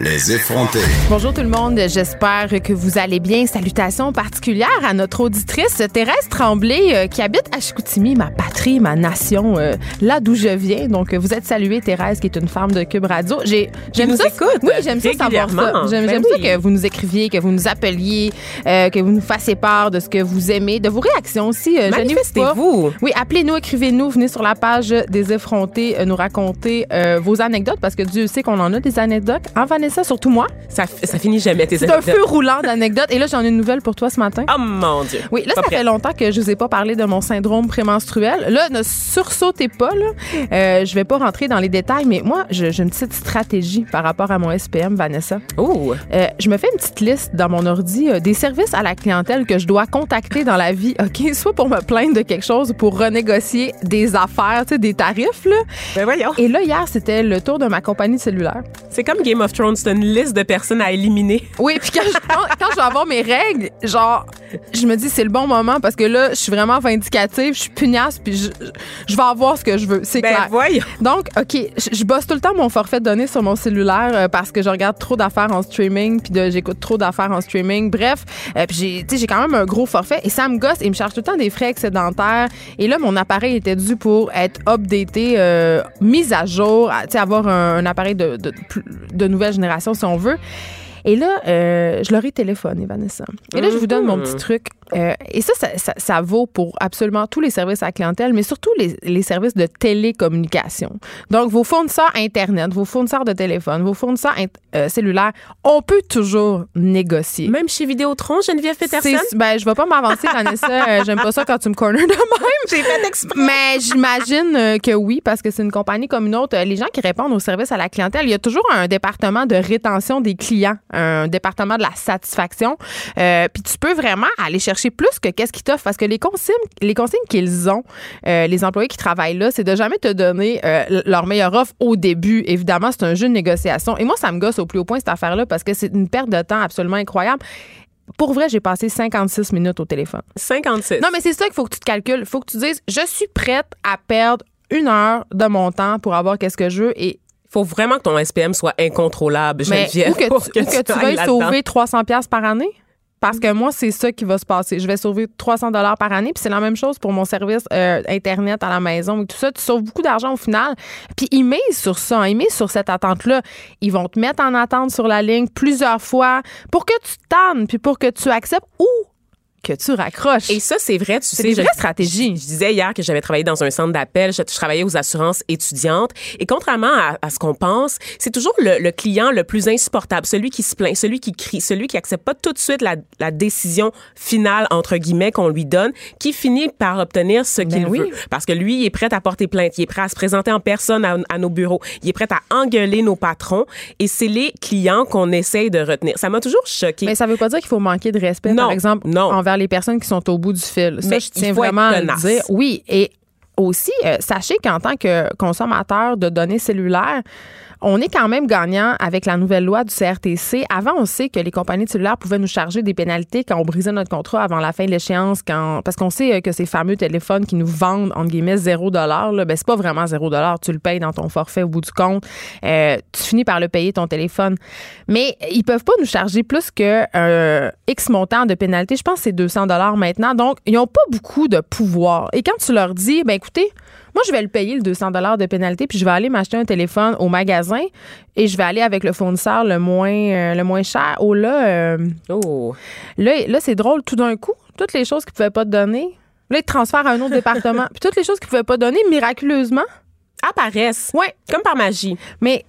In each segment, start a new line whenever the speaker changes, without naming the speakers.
Les effrontés.
Bonjour tout le monde, j'espère que vous allez bien. Salutations particulières à notre auditrice Thérèse Tremblay euh, qui habite à Chicoutimi, ma patrie, ma nation, euh, là d'où je viens. Donc vous êtes saluée Thérèse qui est une femme de Cube Radio. J'ai j'aime ça.
écoute
oui, j'aime ça savoir ça. J'aime
Ben
j'aime
oui.
ça que vous nous écriviez, que vous nous appeliez, euh, que vous nous fassiez part de ce que vous aimez, de vos réactions aussi. euh.
Manifestez-vous.
Oui, appelez-nous, écrivez-nous, venez sur la page des effrontés, euh, nous raconter euh, vos anecdotes parce que Dieu sait qu'on en a des anecdotes. En Vanessa, surtout moi.
Ça, ça finit jamais tes
C'est un
anecdotes.
feu roulant d'anecdotes. Et là, j'en ai une nouvelle pour toi ce matin.
Oh mon Dieu.
Oui, là,
Pas
ça
prête.
fait longtemps que je vous ai pas parlé de mon syndrome prémenstruel. Là, ne sursautez pas, là. Euh, je vais pas rentrer dans les détails, mais moi, j'ai une petite stratégie par rapport à mon SPM, Vanessa.
Oh,
Euh, je me fais une petite liste dans mon ordi euh, des services à la clientèle que je dois contacter dans la vie, OK? Soit pour me plaindre de quelque chose ou pour renégocier des affaires, des tarifs, là.
ben voyons.
Et là, hier, c'était le tour de ma compagnie cellulaire.
C'est comme Game of Thrones, c'est une liste de personnes à éliminer.
Oui, puis quand, je- quand, quand je vais avoir mes règles, genre, je me dis c'est le bon moment parce que là, je suis vraiment vindicative, je suis pugnace, puis je, je vais avoir ce que je veux, c'est
Ben
clair.
voyons.
Donc, OK, je, je bosse tout le temps mon forfait de données sur mon cellulaire euh, parce que je regarde trop d'affaires en streaming, puis j'écoute trop d'affaires en streaming. Bref, euh, puis j'ai, quand même un gros forfait et ça me gosse et me charge tout le temps des frais excédentaires. Et là, mon appareil était dû pour être updaté, euh, mis à jour, avoir un, un appareil de, de, de nouvelle génération si on veut. Et là, euh, je leur ai téléphoné, Vanessa. Et là, je vous donne mon petit truc. Euh, et ça ça, ça ça vaut pour absolument tous les services à la clientèle, mais surtout les, les services de télécommunication. Donc, vos fournisseurs Internet, vos fournisseurs de téléphone, vos fournisseurs euh, cellulaires, on peut toujours négocier.
Même chez Vidéotron, Geneviève Peterson?
Ben, je vais pas m'avancer, Vanessa. Euh, J'aime pas ça quand tu me corners de même.
J'ai fait exprès.
Mais j'imagine que oui, parce que c'est une compagnie comme une autre. Les gens qui répondent aux services à la clientèle, il y a toujours un département de rétention des clients, un département de la satisfaction. Euh, Puis tu peux vraiment aller chercher plus que qu'est-ce qu'ils t'offrent, parce que les consignes, les consignes qu'ils ont, euh, les employés qui travaillent là, c'est de jamais te donner euh, leur meilleure offre au début. Évidemment, c'est un jeu de négociation. Et moi, ça me gosse au plus haut point cette affaire-là, parce que c'est une perte de temps absolument incroyable. Pour vrai, j'ai passé 56 minutes au téléphone.
56.
Non, mais c'est ça qu'il faut que tu te calcules. Il faut que tu dises, je suis prête à perdre une heure de mon temps pour avoir qu'est-ce que je veux et
faut vraiment que ton SPM soit incontrôlable,
mais
Geneviève.
ou que
pour
tu, ou que tu veuilles sauver 300 pièces par année? Parce que moi, c'est ça qui va se passer. Je vais sauver 300 dollars par année, puis c'est la même chose pour mon service euh, internet à la maison et tout ça. Tu sauves beaucoup d'argent au final. Puis ils misent sur ça, hein. ils misent sur cette attente-là. Ils vont te mettre en attente sur la ligne plusieurs fois pour que tu tannes, puis pour que tu acceptes ou que tu raccroches.
Et ça, c'est vrai, tu
C'est
sais.
des
je-
vraies stratégies.
Je, disais hier que j'avais travaillé dans un centre d'appel, je, je travaillais aux assurances étudiantes. Et contrairement à, à ce qu'on pense, c'est toujours le, le client le plus insupportable, celui qui se plaint, celui qui crie, celui qui accepte pas tout de suite la, la décision finale, entre guillemets, qu'on lui donne, qui finit par obtenir ce qu'il
Ben oui.
veut. Parce que lui, il est prêt à porter plainte, il est prêt à se présenter en personne à, à nos bureaux, il est prêt à engueuler nos patrons. Et c'est les clients qu'on essaye de retenir. Ça m'a toujours choqué.
Mais ça veut pas dire qu'il faut manquer de respect,
Non,
par exemple,
non.
envers les personnes qui sont au bout du fil. Ça,
Mais
je tiens vraiment à le dire. Oui, et aussi, euh, sachez qu'en tant que consommateur de données cellulaires, on est quand même gagnant avec la nouvelle loi du CRTC. Avant, on sait que les compagnies cellulaires pouvaient nous charger des pénalités quand on brisait notre contrat avant la fin de l'échéance, parce qu'on sait euh, que ces fameux téléphones qui nous vendent entre guillemets zéro dollar, là, ben c'est pas vraiment zéro dollar. Tu le payes dans ton forfait au bout du compte. Euh, tu finis par le payer ton téléphone, mais ils peuvent pas nous charger plus que euh, X montant de pénalité. Je pense que c'est 200 dollars maintenant. Donc, ils ont pas beaucoup de pouvoir. Et quand tu leur dis, ben écoutez, moi, je vais le payer, le 200 de pénalité, puis je vais aller m'acheter un téléphone au magasin et je vais aller avec le fournisseur le moins, euh, le moins cher. Oh là, euh,
Oh.
là, là c'est drôle, tout d'un coup, toutes les choses qu'ils ne pouvaient pas te donner, là, ils te transfèrent à un autre département. Puis toutes les choses qu'ils ne pouvaient pas donner, miraculeusement,
Apparaissent.
ouais,
Comme par magie.
mais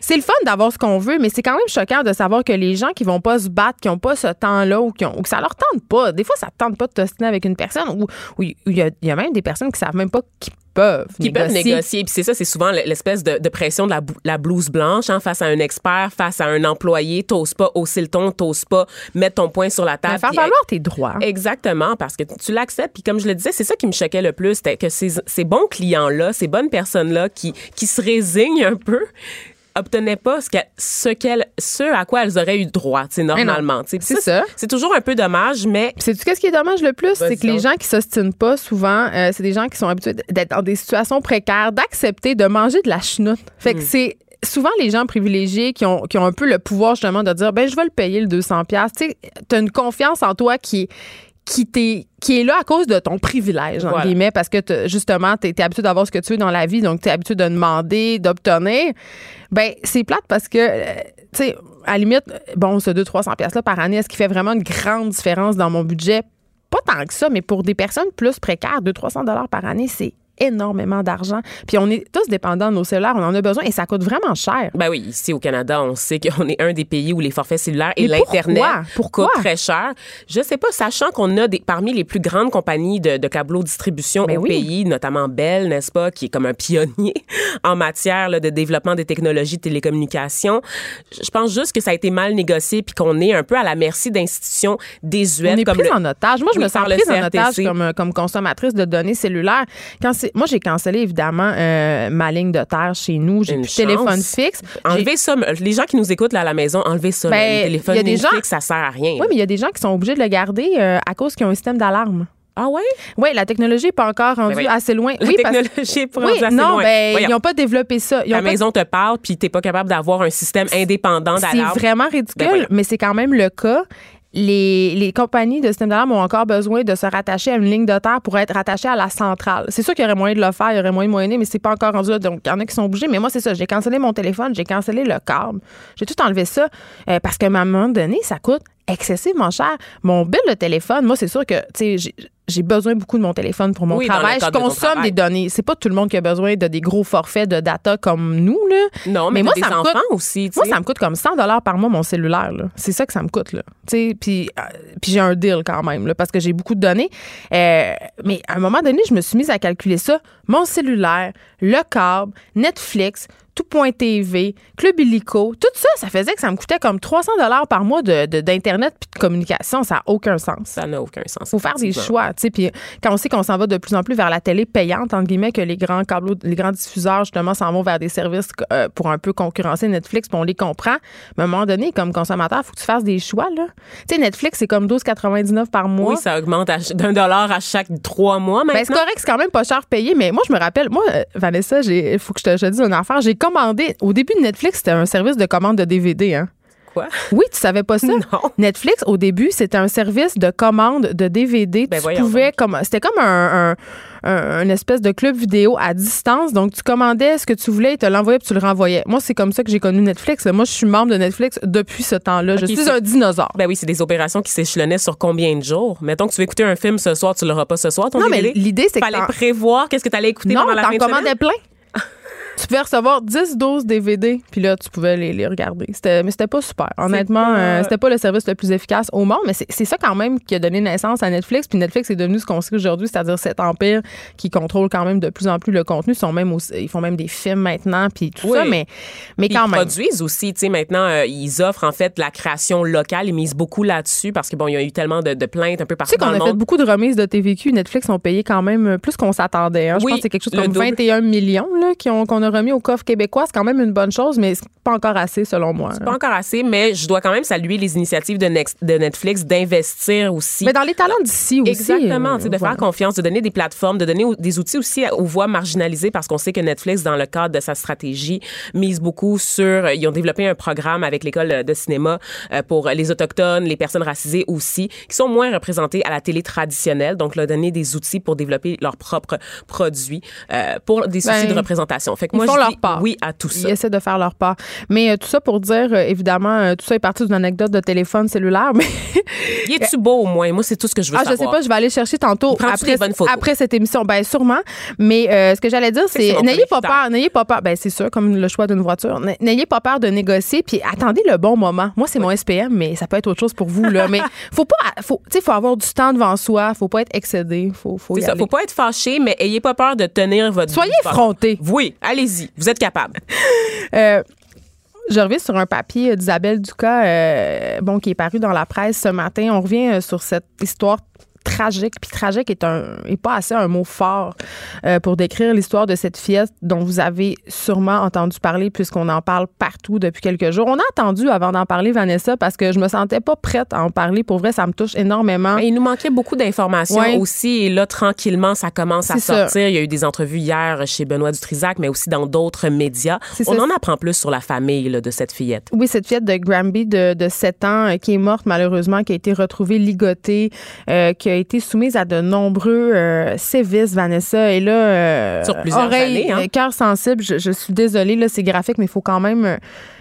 c'est le fun d'avoir ce qu'on veut, mais c'est quand même choquant de savoir que les gens qui vont pas se battre, qui ont pas ce temps-là ou, qui ont- ou que ça leur tente pas, des fois, ça te tente pas de t'ostiner avec une personne ou il y, a- il y a même des personnes qui savent même pas qu'ils peuvent
Qui peuvent
négocier.
négocier. Puis c'est ça, c'est souvent l'espèce de, de pression de la, la blouse blanche hein, face à un expert, face à un employé. T'oses pas hausser le ton, t'oses pas mettre ton poing sur la table.
Mais faire valoir tes droits.
Exactement, parce que tu l'acceptes. Puis comme je le disais, c'est ça qui me choquait le plus, c'était que ces, ces bons clients-là, ces bonnes personnes-là qui, qui se résignent un peu, obtenaient pas ce, que- ce, ce à quoi elles auraient eu droit, tu sais,
non.
normalement.
C'est ça.
C'est toujours un peu dommage, mais
Puis sais-tu qu'est-ce qui est dommage le plus? C'est que les gens qui s'ostinent pas souvent, euh, c'est des gens qui sont habitués d'être dans des situations précaires, d'accepter de manger de la chenoute. Fait
Mm.
que c'est souvent les gens privilégiés qui ont, qui ont un peu le pouvoir justement de dire, ben je vais le payer le 200 pièces. Tu sais, t'as une confiance en toi qui qui, t'est- qui est là à cause de ton privilège, entre
Voilà.
guillemets, parce que justement, tu es, habitué d'avoir ce que tu veux dans la vie, donc tu es habitué de demander, d'obtenir. Ben, c'est plate parce que, euh, tu sais, à la limite, bon, ce 200-300$ piastres-là par année, est-ce qu'il fait vraiment une grande différence dans mon budget? Pas tant que ça, mais pour des personnes plus précaires, 200-300$ dollars par année, c'est énormément d'argent. Puis on est tous dépendants de nos cellulaires, on en a besoin et ça coûte vraiment cher.
Ben oui, ici au Canada, on sait qu'on est un des pays où les forfaits cellulaires et l'Internet coûtent très cher. Je sais pas, sachant qu'on a des, parmi les plus grandes compagnies de, de distribution
Ben
au
oui.
pays, notamment Bell, n'est-ce pas, qui est comme un pionnier en matière là, de développement des technologies de télécommunications. Je pense juste que ça a été mal négocié puis qu'on est un peu à la merci d'institutions désuètes
On est
comme
prise
le-
en otage. Moi, je
Oui,
me sens prise en otage comme, euh, comme consommatrice de données cellulaires. Quand c'est, moi, j'ai cancellé évidemment euh, ma ligne de terre chez nous. J'ai plus de téléphone fixe.
Enlevez ça, les gens qui nous écoutent là, à la maison, enlevez ça.
Ben,
le téléphone
il y a des gens-
ça sert à rien.
Oui, mais il y a des gens qui sont obligés de le garder euh, à cause qu'ils ont un système d'alarme.
Ah ouais?
Oui, la technologie n'est pas encore rendue
Ben oui.
assez loin.
La
oui,
technologie est pas
oui,
rendue assez
non,
loin.
ben,
Voyons.
ils n'ont pas développé ça. Ils pas-
maison te parle, puis t'es pas capable d'avoir un système indépendant
C'est
d'alarme.
vraiment ridicule,
Ben
mais c'est quand même le cas. Les, compagnies de système ont encore besoin de se rattacher à une ligne de terre pour être rattachées à la centrale. C'est sûr qu'il y aurait moyen de le faire, il y aurait moyen de moyenner, mais c'est pas encore rendu là. Donc, il y en a qui sont obligés. Mais moi, c'est ça. J'ai cancellé mon téléphone, j'ai cancellé le câble. J'ai tout enlevé ça euh, parce qu'à un moment donné, ça coûte excessivement cher. Mon bill de téléphone, moi, c'est sûr que, tu j'ai- besoin beaucoup de mon téléphone pour mon
Oui,
travail. Je
de
consomme des données. C'est pas tout le monde qui a besoin de des gros forfaits de data comme nous, là.
Non, mais,
moi, ça me coûte-
aussi,
Moi, ça me coûte comme 100 dollars par mois mon cellulaire. là. C'est ça que ça me coûte. Là. Tu sais, Puis, euh, puis j'ai un deal quand même là, parce que j'ai beaucoup de données. Euh, mais à un moment donné, je me suis mise à calculer ça. Mon cellulaire, le câble, Netflix, tout.tv, Club Illico, tout ça, ça faisait que ça me coûtait comme 300 dollars par mois de, de- d'Internet puis de communication. Ça n'a aucun sens.
Ça n'a aucun sens.
faut faire des choix, sais. Puis quand on sait qu'on s'en va de plus en plus vers la télé payante, entre guillemets, que les grands câbles, les grands diffuseurs, justement, s'en vont vers des services euh, pour un peu concurrencer Netflix, puis on les comprend. Mais à un moment donné, comme consommateur, il faut que tu fasses des choix, là. Tu sais, Netflix, c'est comme 12,99 par mois.
Oui, ça augmente d'un dollar à chaque trois mois maintenant.
Ben, c'est correct, c'est quand même pas cher payé, mais moi, je me rappelle, moi, euh, Vanessa, il faut que je te, je te dise une affaire. J'ai commandé, au début de Netflix, c'était un service de commande de DVD, hein.
Quoi?
Oui, tu savais pas ça?
Non.
Netflix, au début, c'était un service de commande de DVD.
Ben
tu pouvais comme c'était comme un, un, un- une espèce de club vidéo à distance. Donc, tu commandais ce que tu voulais, ils te l'envoyaient puis tu le renvoyais. Moi, c'est comme ça que j'ai connu Netflix. Moi, je suis membre de Netflix depuis ce temps-là. je
Ok,
suis un dinosaure.
Ben oui, c'est des opérations qui s'échelonnaient sur combien de jours? Mettons que tu veux écouter un film ce soir, tu l'auras pas ce soir, ton
non, mais l'idée, c'est que
Fallait prévoir qu'est-ce que tu allais écouter
non,
pendant la fin
commandais plein. Tu pouvais recevoir 10 12 DVD, puis là, tu pouvais les, les regarder. C'était, mais c'était pas super. Honnêtement,
pas-
euh, c'était pas le service le plus efficace au monde, mais c'est, c'est ça quand même qui a donné naissance à Netflix. Puis Netflix est devenu ce qu'on sait aujourd'hui, c'est-à-dire cet empire qui contrôle quand même de plus en plus le contenu. Ils, sont même aussi- ils font même des films maintenant, puis tout
Oui.
ça, mais, mais
Puis
quand
ils
même.
produisent aussi, tu sais, maintenant, euh, ils offrent en fait la création locale. Ils misent beaucoup là-dessus parce que bon, il y a eu tellement de, de plaintes un peu
Tu
partout
sais qu'on a
le
fait
monde.
beaucoup de remises de TVQ. Netflix ont payé quand même plus qu'on s'attendait. hein. Je
Oui,
pense que c'est quelque chose comme
double.
21 millions là, qui ont- qu'on a remis au coffre québécois. C'est quand même une bonne chose, mais c'est pas encore assez selon moi.
Pas encore assez, mais je dois quand même saluer les initiatives de, Netflix d'investir aussi.
Mais dans les talents d'ici aussi.
Exactement,
euh,
de
voilà.
faire confiance, de donner des plateformes, de donner des outils aussi aux voix marginalisées parce qu'on sait que Netflix, dans le cadre de sa stratégie, mise beaucoup sur. Ils ont développé un programme avec l'école de cinéma euh, pour les autochtones, les personnes racisées aussi, qui sont moins représentées à la télé traditionnelle. Donc, leur donner des outils pour développer leurs propres produits euh, pour des soucis
Ben,
de représentation. Fait que Moi,
font
je
leur
dis
part.
oui à tout ça.
Ils essaient de faire leur part. Mais euh, tout ça pour dire, euh, évidemment, euh, tout ça est parti d'une anecdote de téléphone cellulaire. Mais
Y es-tu beau au moins? Moi, c'est tout ce que je veux
ah, je
savoir.
sais pas, je vais aller chercher tantôt après, cette émission. Ben sûrement. Mais ce que j'allais dire,
C'est
n'ayez pas peur, n'ayez pas peur. Ben c'est sûr, comme le choix d'une voiture. N'ayez pas peur de négocier, puis attendez le bon moment. Moi, c'est mon SPM, mais ça peut être autre chose pour vous là. mais faut pas, faut, tu sais, faut avoir du temps devant soi. Faut pas être excédé. Faut, faut y
ça.
aller.
Faut pas être fâché, mais ayez pas peur de tenir votre.
Soyez effrontés.
Oui, allez-y. Vous êtes capable.
Euh, je reviens sur un papier d'Isabelle Ducas, euh, bon, qui est paru dans la presse ce matin. On revient euh, sur cette histoire tragique. Puis tragique est un est pas assez un mot fort euh, pour décrire l'histoire de cette fillette dont vous avez sûrement entendu parler puisqu'on en parle partout depuis quelques jours. On a attendu avant d'en parler Vanessa parce que je me sentais pas prête à en parler. Pour vrai, ça me touche énormément.
Mais il nous manquait beaucoup d'informations
Ouais.
aussi. Et là, tranquillement, ça commence à
ça.
sortir. Il y a eu des entrevues hier chez Benoît Dutrisac, mais aussi dans d'autres médias. On
ça.
en apprend plus sur la famille là, de cette fillette.
Oui, cette fillette de Granby de, de 7 ans euh, qui est morte malheureusement, qui a été retrouvée ligotée, euh, qui a été soumise à de nombreux euh, sévices, Vanessa. Et là, euh,
Sur plusieurs
oreille,
années, hein?
euh, cœur sensible, je, je suis désolée, là, c'est graphique, mais il faut quand même euh,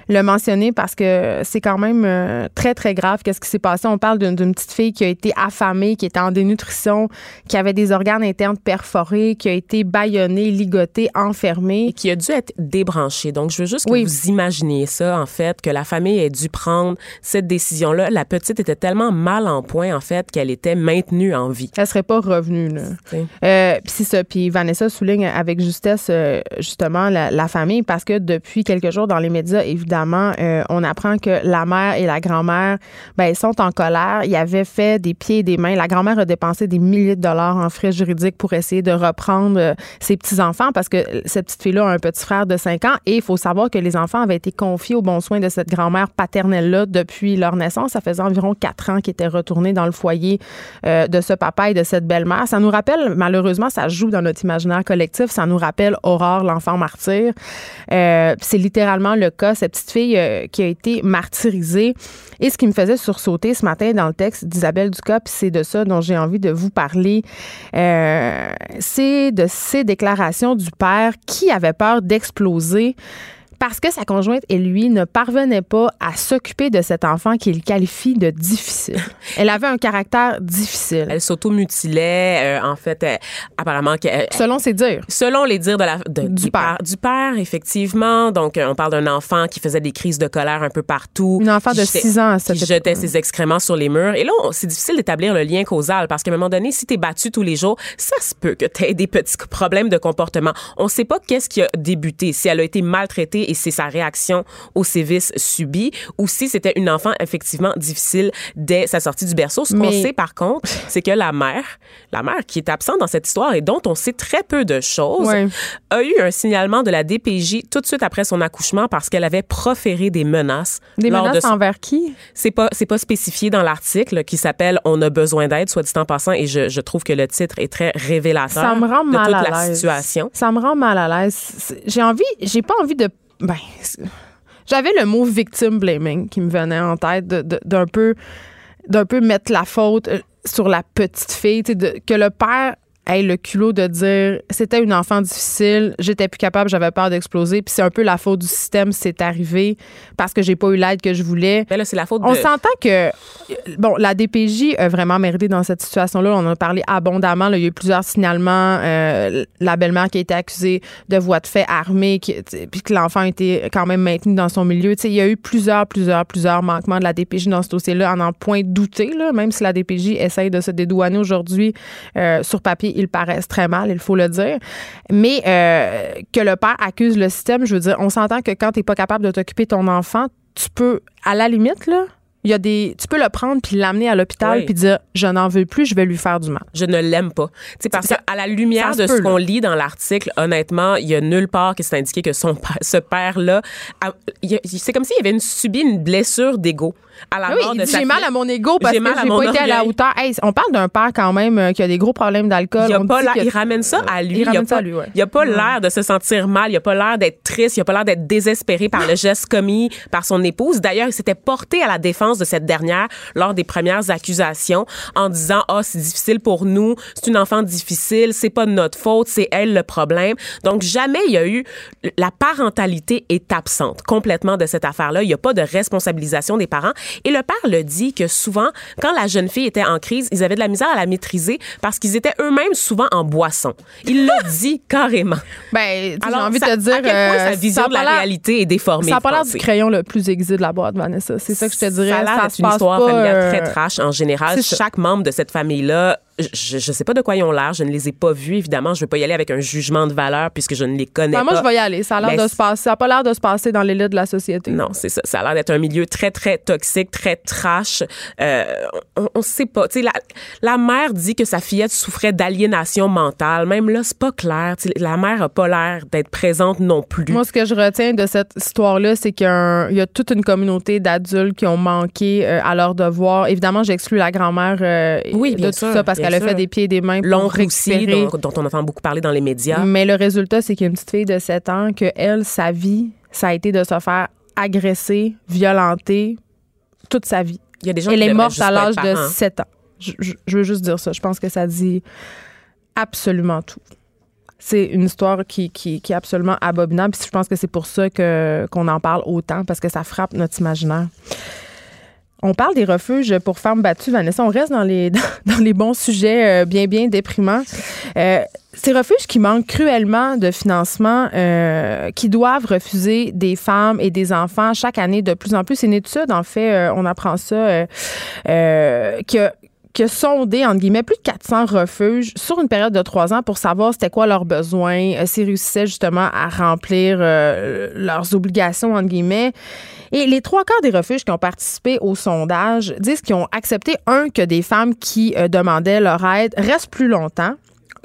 le mentionner parce que c'est quand même euh, très, très grave. Qu'est-ce qui s'est passé? On parle d'une petite fille qui a été affamée, qui était en dénutrition, qui avait des organes internes perforés, qui a été bâillonnée, ligotée, enfermée.
Et qui a dû être débranchée. Donc, je veux juste que
Oui.
vous imaginiez ça, en fait, que la famille ait dû prendre cette décision-là. La petite était tellement mal en point, en fait, qu'elle était maintenue en vie.
Elle serait pas revenue. Là. Euh, puis c'est ça. Puis Vanessa souligne avec justesse euh, justement la, la famille parce que depuis quelques jours dans les médias, évidemment, euh, on apprend que la mère et la grand-mère, ben, sont en colère. Ils avaient fait des pieds et des mains. La grand-mère a dépensé des milliers de dollars en frais juridiques pour essayer de reprendre euh, ses petits-enfants parce que cette petite fille-là a un petit frère de 5 ans et il faut savoir que les enfants avaient été confiés aux bons soins de cette grand-mère paternelle-là depuis leur naissance. Ça faisait environ 4 ans qu'ils étaient retournés dans le foyer euh, de ce papa et de cette belle-mère. Ça nous rappelle, malheureusement, ça joue dans notre imaginaire collectif, ça nous rappelle Aurore, l'enfant martyr. C'est littéralement le cas, cette petite fille euh, qui a été martyrisée. Et ce qui me faisait sursauter ce matin dans le texte d'Isabelle puis c'est de ça dont j'ai envie de vous parler, euh, c'est de ces déclarations du père qui avait peur d'exploser parce que sa conjointe et lui ne parvenaient pas à s'occuper de cet enfant qu'il qualifie de difficile. Elle avait un caractère difficile,
Elle s'auto-mutilait. euh, en fait, elle- apparemment, qu'elle-
selon ses dires.
Selon les dires de la, de-
Du père.
du père, effectivement. Donc, euh, on parle d'un enfant qui faisait des crises de colère un peu partout.
Une enfant de
jetait-
6 ans à cette
Qui jetait ses excréments sur les murs. Et là, c'est difficile d'établir le lien causal parce qu'à un moment donné, si t'es battu tous les jours, ça se peut que t'aies des petits problèmes de comportement. On sait pas qu'est-ce qui a débuté. Si elle a été maltraitée et c'est sa réaction aux sévices subis ou si c'était une enfant effectivement difficile dès sa sortie du berceau. Ce qu'on
Mais-
sait par contre, c'est que la mère, la mère qui est absente dans cette histoire et dont on sait très peu de choses,
Ouais.
a eu un signalement de la DPJ tout de suite après son accouchement parce qu'elle avait proféré des menaces.
Des
lors
menaces
de son-
envers qui?
C'est pas c'est pas spécifié dans l'article qui s'appelle On a besoin d'aide, soit dit en passant, et je, je trouve que le titre est très révélateur
Ça me rend
de
mal
toute
à
la situation.
Ça me rend mal à l'aise. J'ai envie, j'ai pas envie de. Ben, j'avais le mot victim blaming qui me venait en tête de- de- d'un peu, d'un peu mettre la faute euh, sur la petite fille, de- que le père ait le culot de dire c'était une enfant difficile, j'étais plus capable, j'avais peur d'exploser, puis c'est un peu la faute du système, c'est arrivé parce que j'ai pas eu l'aide que je voulais.
Mais là, c'est la faute
On
de.
s'entend que bon, la DPJ a vraiment merdé dans cette situation-là. On en a parlé abondamment. là. Il y a eu plusieurs signalements. Euh, la belle-mère qui a été accusée de voies de fait armée, qui- puis que l'enfant a été quand même maintenu dans son milieu. Tu sais, il y a eu plusieurs, plusieurs, plusieurs manquements de la DPJ dans ce dossier-là, en en point douter. Là, même si la DPJ essaye de se dédouaner aujourd'hui, euh, sur papier, ils paraissent très mal, il faut le dire. Mais euh, que le père accuse le système, je veux dire, on s'entend que quand tu n'es pas capable de t'occuper de ton enfant, tu peux, à la limite, là, il y a des, tu peux le prendre puis l'amener à l'hôpital
Oui.
puis dire je n'en veux plus, je vais lui faire du mal.
je ne l'aime pas. Tu parce
Ça-
qu'à la lumière de
peut,
ce qu'on
là.
lit dans l'article, honnêtement, il y a nulle part que c'est indiqué que son père, ce y a- c'est comme s'il avait une, subi une blessure d'ego. À la
oui,
mort de
dit,
sa
j'ai mal à mon ego parce que j'ai pas été à la hauteur. Hey, on parle d'un père quand même euh, qui a des gros problèmes d'alcool.
Il, a
On
pas
dit
l'air-
que-
il ramène ça à lui.
Il
Il, a pas,
à lui, ouais.
il a pas l'air de se sentir mal. Il a pas l'air d'être triste. Il a pas l'air d'être désespéré par le geste commis par son épouse. D'ailleurs, il s'était porté à la défense de cette dernière lors des premières accusations en disant, ah, c'est difficile pour nous. C'est une enfant difficile. C'est pas de notre faute. C'est elle le problème. Donc, jamais il y a eu, la parentalité est absente complètement de cette affaire-là. Il y a pas de responsabilisation des parents. Et le père le dit que souvent, quand la jeune fille était en crise, ils avaient de la misère à la maîtriser parce qu'ils étaient eux-mêmes souvent en boisson. Il l'a dit carrément.
Ben, j'ai envie de te dire.
à quel point
euh,
sa vision de la réalité est déformée.
Ça n'a pas l'air du crayon le plus aiguisé de la boîte, Vanessa. C'est ça que je te dirais.
Ça d'être une
passe
histoire
pas,
familiale
euh,
très trash en général.
c'est.
Chaque membre de cette famille-là, je, je sais pas de quoi ils ont l'air, je ne les ai pas vus. Évidemment, je ne veux pas y aller avec un jugement de valeur puisque je ne les connais
Ben,
pas.
moi, je vais y aller. Ça a l'air de se passer. Ça n'a pas l'air de se passer dans l'élite de la société.
Non, c'est ça. Ça a l'air d'être un milieu très, très toxique, très trash. Euh, on, on sait pas. Tu sais, la, la mère dit que sa fillette souffrait d'aliénation mentale. Même là, c'est pas clair. Tu sais, la mère a pas l'air d'être présente non plus.
Moi, ce que je retiens de cette histoire-là, c'est qu'il y, y a toute une communauté d'adultes qui ont manqué euh, à leur devoir. Évidemment, j'exclus la grand-mère euh,
Oui,
de tout
sûr,
ça parce
bien
qu'elle a
sûr.
fait des pieds et des mains pour
L'oncle aussi,
récupérer.
dont, dont on entend beaucoup parler dans les médias.
Mais le résultat, c'est qu'il y a une petite fille de 7 ans que elle, sa vie, ça a été de se faire agresser, violenter toute sa vie.
Il y a des gens
Elle
qui
est morte à l'âge de
parents.
7 ans. Je, je- je veux juste dire ça. Je pense que ça dit absolument tout. C'est une histoire qui, qui, qui est absolument abominable. Puis je pense que c'est pour ça que, qu'on en parle autant, parce que ça frappe notre imaginaire. On parle des refuges pour femmes battues, Vanessa. On reste dans les, dans les bons sujets euh, bien, bien déprimants. Euh, ces refuges qui manquent cruellement de financement, euh, qui doivent refuser des femmes et des enfants chaque année de plus en plus. C'est une étude, en fait, on apprend ça, que qui a sondé, entre guillemets, plus de 400 refuges sur une période de trois ans pour savoir c'était quoi leurs besoins, s'ils réussissaient justement à remplir leurs obligations, entre guillemets. Et les trois quarts des refuges qui ont participé au sondage disent qu'ils ont accepté, un, que des femmes qui euh, demandaient leur aide restent plus longtemps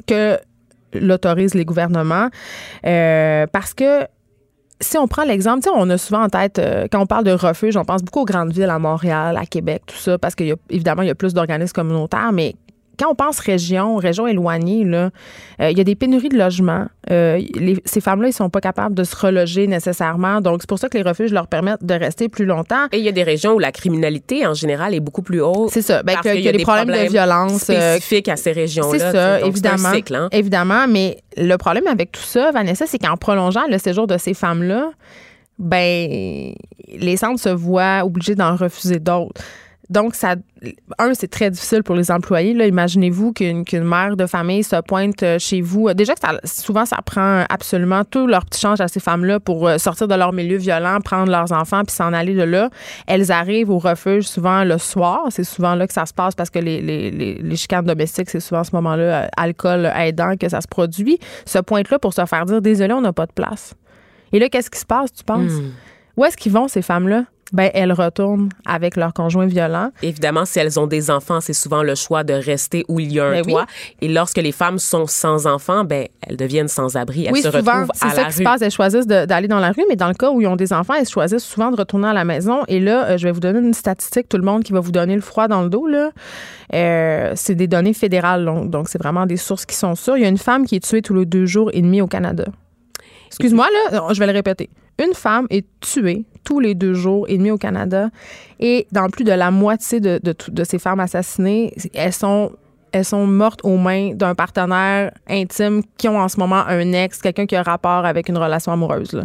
que l'autorisent les gouvernements, euh, parce que si on prend l'exemple, on a souvent en tête, euh, quand on parle de refuge, on pense beaucoup aux grandes villes, à Montréal, à Québec, tout ça, parce qu'évidemment, il y a plus d'organismes communautaires, mais quand on pense région, région éloignée, là, euh, il y a des pénuries de logements. Euh, les- ces femmes-là, ils sont pas capables de se reloger nécessairement. Donc, c'est pour ça que les refuges leur permettent de rester plus longtemps.
Et il y a des régions où la criminalité, en général, est beaucoup plus haute.
C'est ça. Ben,
Parce qu'il
y a des problèmes de violence, euh,
spécifiques à ces régions-là.
C'est ça,
Donc,
évidemment.
C'est un cycle, hein.
Évidemment, mais le problème avec tout ça, Vanessa, c'est qu'en prolongeant le séjour de ces femmes-là, ben les centres se voient obligés d'en refuser d'autres. Donc, ça, un, c'est très difficile pour les employés. Là, imaginez-vous qu'une qu'une mère de famille se pointe euh, chez vous. Déjà que ça- souvent, ça prend absolument tout leur petit change à ces femmes-là pour euh, sortir de leur milieu violent, prendre leurs enfants puis s'en aller de là. Elles arrivent au refuge souvent le soir. C'est souvent là que ça se passe parce que les, les, les, les chicanes domestiques, c'est souvent à ce moment-là, euh, alcool aidant, que ça se produit. Se pointe là pour se faire dire désolé, on n'a pas de place. Et là, qu'est-ce qui se passe, tu penses?
Hmm.
Où est-ce qu'ils vont, ces femmes-là? Ben, elles retournent avec leur conjoint violent.
Évidemment, si elles ont des enfants, c'est souvent le choix de rester où il y a un
Ben oui.
toit. Et lorsque les femmes sont sans enfants, ben elles deviennent sans abri. Elles
oui,
se
souvent,
retrouvent
c'est
à
ça
la
qui se
rue.
passe. Elles choisissent d'aller dans la rue, mais dans le cas où ils ont des enfants, elles choisissent souvent de retourner à la maison. Et là, euh, je vais vous donner une statistique, tout le monde qui va vous donner le froid dans le dos. Là. Euh, c'est des données fédérales, donc c'est vraiment des sources qui sont sûres. Il y a une femme qui est tuée tous les deux jours et demi au Canada. Excuse-moi, là, je vais le répéter. Une femme est tuée tous les deux jours et demi au Canada. Et dans plus de la moitié de, de, ces femmes assassinées, elles sont, elles sont mortes aux mains d'un partenaire intime qui ont en ce moment un ex, quelqu'un qui a rapport avec une relation amoureuse. là.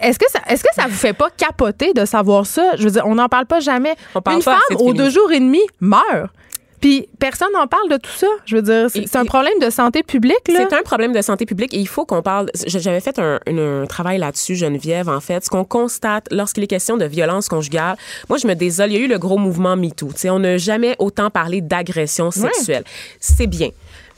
Est-ce que, ça, est-ce que ça vous fait pas capoter de savoir ça? Je veux dire, on n'en parle pas jamais.
On parle
une
pas
femme aux deux jours et demi meurt. Puis personne n'en parle de tout ça. Je veux dire, c'est un problème de santé publique.
C'est un problème de santé publique et il faut qu'on parle. J'avais fait un, un- un travail là-dessus, Geneviève, en fait. Ce qu'on constate lorsqu'il est question de violence conjugale, moi, je me désole. Il y a eu le gros mouvement MeToo. On n'a jamais autant parlé d'agression sexuelle. C'est bien.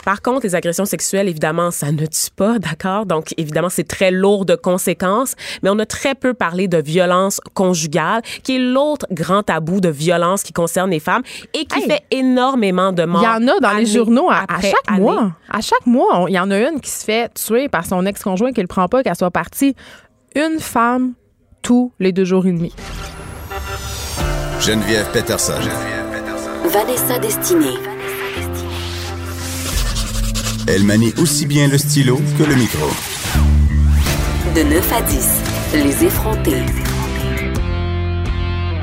Par contre, les agressions sexuelles, évidemment, ça ne tue pas, d'accord? Donc, évidemment, c'est très lourd de conséquences, mais on a très peu parlé de violence conjugale, qui est l'autre grand tabou de violence qui concerne les femmes et qui
Hey!
fait énormément de morts.
Il y en a dans
année
les journaux à, chaque
année.
mois. À chaque mois, il y en a une qui se fait tuer par son ex-conjoint qui ne le prend pas, qu'elle soit partie. Une femme tous les deux jours et demi.
Geneviève Peterson.
Vanessa Destinée.
Elle manie aussi bien le stylo que le micro.
De 9 à 10, les effrontés.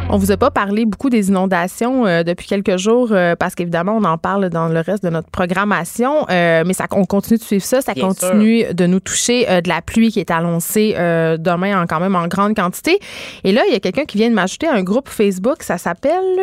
On vous a pas parlé beaucoup des inondations euh, depuis quelques jours euh, parce qu'évidemment on en parle dans le reste de notre programmation, euh, mais ça on continue de suivre ça, ça
Bien
continue de nous toucher de la pluie qui est annoncée demain en quand même en grande quantité. Et là il y a quelqu'un qui vient de m'ajouter à un groupe Facebook, ça s'appelle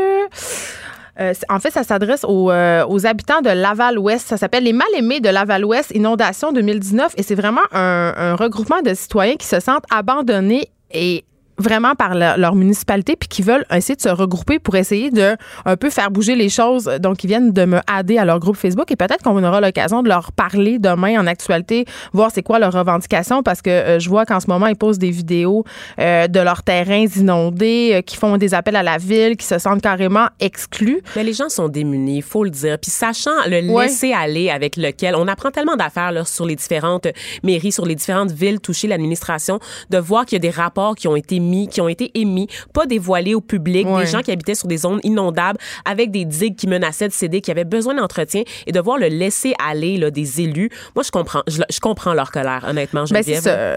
euh, en fait, ça s'adresse aux, euh, aux, habitants de Laval-Ouest. Ça s'appelle Les Mal-Aimés de Laval-Ouest, Inondation 2019. Et c'est vraiment un, un regroupement de citoyens qui se sentent abandonnés et vraiment par leur municipalité puis qui veulent essayer de se regrouper pour essayer de un peu faire bouger les choses. Donc, ils viennent de me adder à leur groupe Facebook et peut-être qu'on aura l'occasion de leur parler demain en actualité, voir c'est quoi leurs revendications parce que euh, je vois qu'en ce moment, ils posent des vidéos euh, de leurs terrains inondés, euh, qui font des appels à la ville, qui se sentent carrément exclus.
Mais les gens sont démunis, il faut le dire. Puis sachant le laisser-aller avec lequel on apprend tellement d'affaires sur les différentes mairies, sur les différentes villes touchées, l'administration, de voir qu'il y a des rapports qui ont été mis qui ont été émis, pas dévoilés au public, des gens qui habitaient sur des zones inondables avec des digues qui menaçaient de céder, qui avaient besoin d'entretien et de voir le laisser aller là, des élus. Moi, je comprends, je, comprends leur colère, honnêtement.
Ben,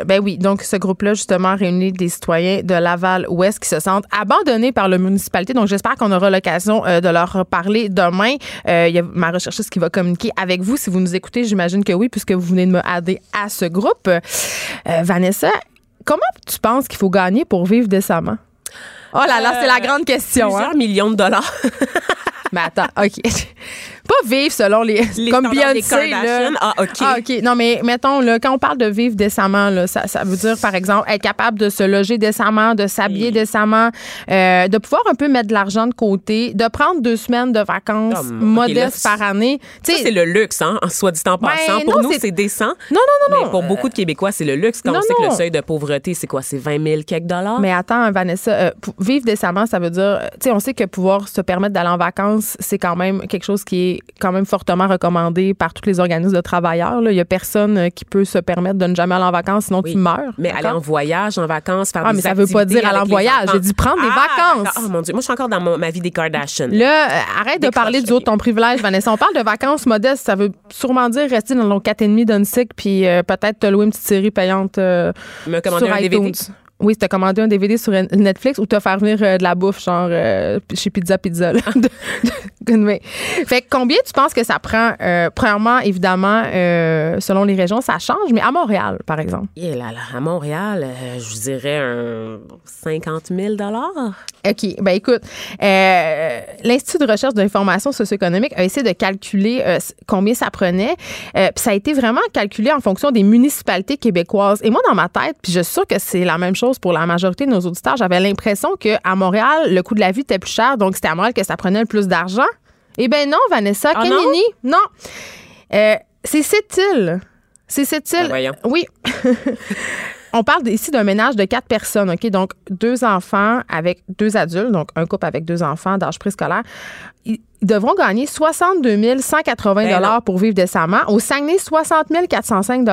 ben oui, donc ce groupe-là justement réunit des citoyens de Laval-Ouest qui se sentent abandonnés par la municipalité. Donc j'espère qu'on aura l'occasion euh, de leur parler demain. Euh, il y a ma recherchiste qui va communiquer avec vous si vous nous écoutez. J'imagine que oui, puisque vous venez de me adder à ce groupe. Euh, Vanessa, comment tu penses qu'il faut gagner pour vivre décemment? Oh là là, c'est la grande question.
Plusieurs
hein?
millions de dollars.
Mais attends, OK. Pas vivre selon les,
les
comme
Beyoncé
là.
Ah OK.
Ah, OK. Non mais mettons là quand on parle de vivre décemment là, ça, ça veut dire par exemple être capable de se loger décemment, de s'habiller décemment, euh, de pouvoir un peu mettre de l'argent de côté, de prendre deux semaines de vacances modestes
là,
par année.
Ça, c'est le luxe, hein, en soit dit en passant.
Ben,
pour
non,
nous,
c'est-
décent.
Non non non
Mais
non.
pour beaucoup de Québécois, c'est le luxe. Quand
non,
on sait que le seuil de pauvreté, c'est quoi? C'est 20 000 quelques dollars?
Mais attends, Vanessa, euh, vivre décemment, ça veut dire, tu sais, on sait que pouvoir se permettre d'aller en vacances, c'est quand même quelque chose qui est quand même fortement recommandé par tous les organismes de travailleurs. là. Il y a personne euh, qui peut se permettre de ne jamais aller en vacances, sinon
Oui.
tu meurs.
Mais aller en voyage, en vacances, faire
Ah,
des
mais ça veut pas dire aller en voyage. J'ai dit prendre des
Ah,
vacances.
Oh mon Dieu, moi, je suis encore dans mon- ma vie des Kardashians.
Là, euh, arrête de parler du haut de ton privilège, Vanessa. On parle de vacances modestes. Ça veut sûrement dire rester dans ton 4,5 d'Unsick puis euh, peut-être te louer une petite série payante euh,
Me commander
sur
un
iTunes.
DVD.
Oui, t'as commandé un DVD sur Netflix ou t'as faire venir euh, de la bouffe, genre euh, chez Pizza Pizza. là, de- de- mais- fait que combien tu penses que ça prend? Euh, premièrement, évidemment, selon les régions, ça change, mais à Montréal, par exemple?
Et là, là, à Montréal, je dirais un 50 000
OK. Ben écoute, l'Institut de recherche d'information socio-économique a essayé de calculer combien ça prenait. Puis ça a été vraiment calculé en fonction des municipalités québécoises. Et moi, dans ma tête, puis je suis sûre que c'est la même chose pour la majorité de nos auditeurs, j'avais l'impression qu'à Montréal, le coût de la vie était plus cher, donc c'était à Montréal que ça prenait le plus d'argent. Eh ben non, Vanessa,
Ah
Camini, non. Euh, c'est cette île. C'est cette île.
Ben.
Oui. On parle ici d'un ménage de quatre personnes, OK? Donc, deux enfants avec deux adultes, donc un couple avec deux enfants d'âge préscolaire. Devront gagner 62 180
Ben
pour vivre décemment. Au Saguenay, 60 405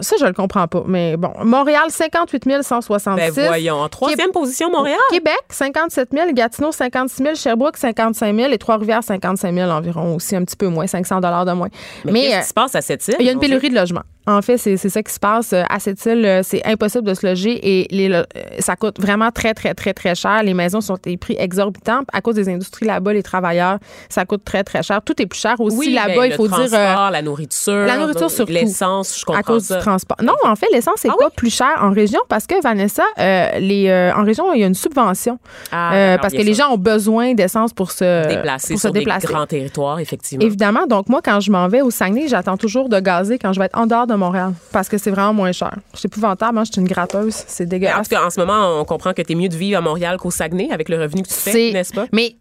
Ça, je le comprends pas. Mais bon, Montréal, 58 166
Ben voyons. En troisième position, Montréal?
Québec, 57 000. Gatineau, 56 000. Sherbrooke, 55 000. Et Trois-Rivières, 55 000 environ aussi, un petit peu moins, 500 de moins.
Mais,
Mais,
qu'est-ce
euh,
qui se passe à cette île?
il y a une pénurie de logements. En fait, c'est c'est ça qui se passe euh, à cette île. euh, C'est impossible de se loger et les, euh, ça coûte vraiment très, très, très, très cher. Les maisons sont des prix exorbitants à cause des industries là-bas, les travailleurs, ça coûte très, très cher. Tout est plus cher aussi
Oui,
là-bas, il
le
faut dire. euh,
la nourriture.
la nourriture surtout.
L'essence, je comprends
à cause
ça.
du transport. Non, en fait, l'essence n'est
Ah
pas
oui?
plus cher en région parce que, Vanessa, euh, les, euh, en région, il y a une subvention.
Ah,
parce que les gens ont besoin d'essence pour se
déplacer
pour se
sur
déplacer.
des grands territoires, effectivement.
Évidemment, donc moi, quand je m'en vais au Saguenay, j'attends toujours de gazer quand je vais être en dehors de Montréal parce que c'est vraiment moins cher. C'est épouvantable, moi, je suis une gratteuse, c'est dégueulasse.
tout cas, en ce moment, on comprend que tu es mieux de vivre à Montréal qu'au Saguenay avec le revenu que tu fais, n'est-ce pas?
Mais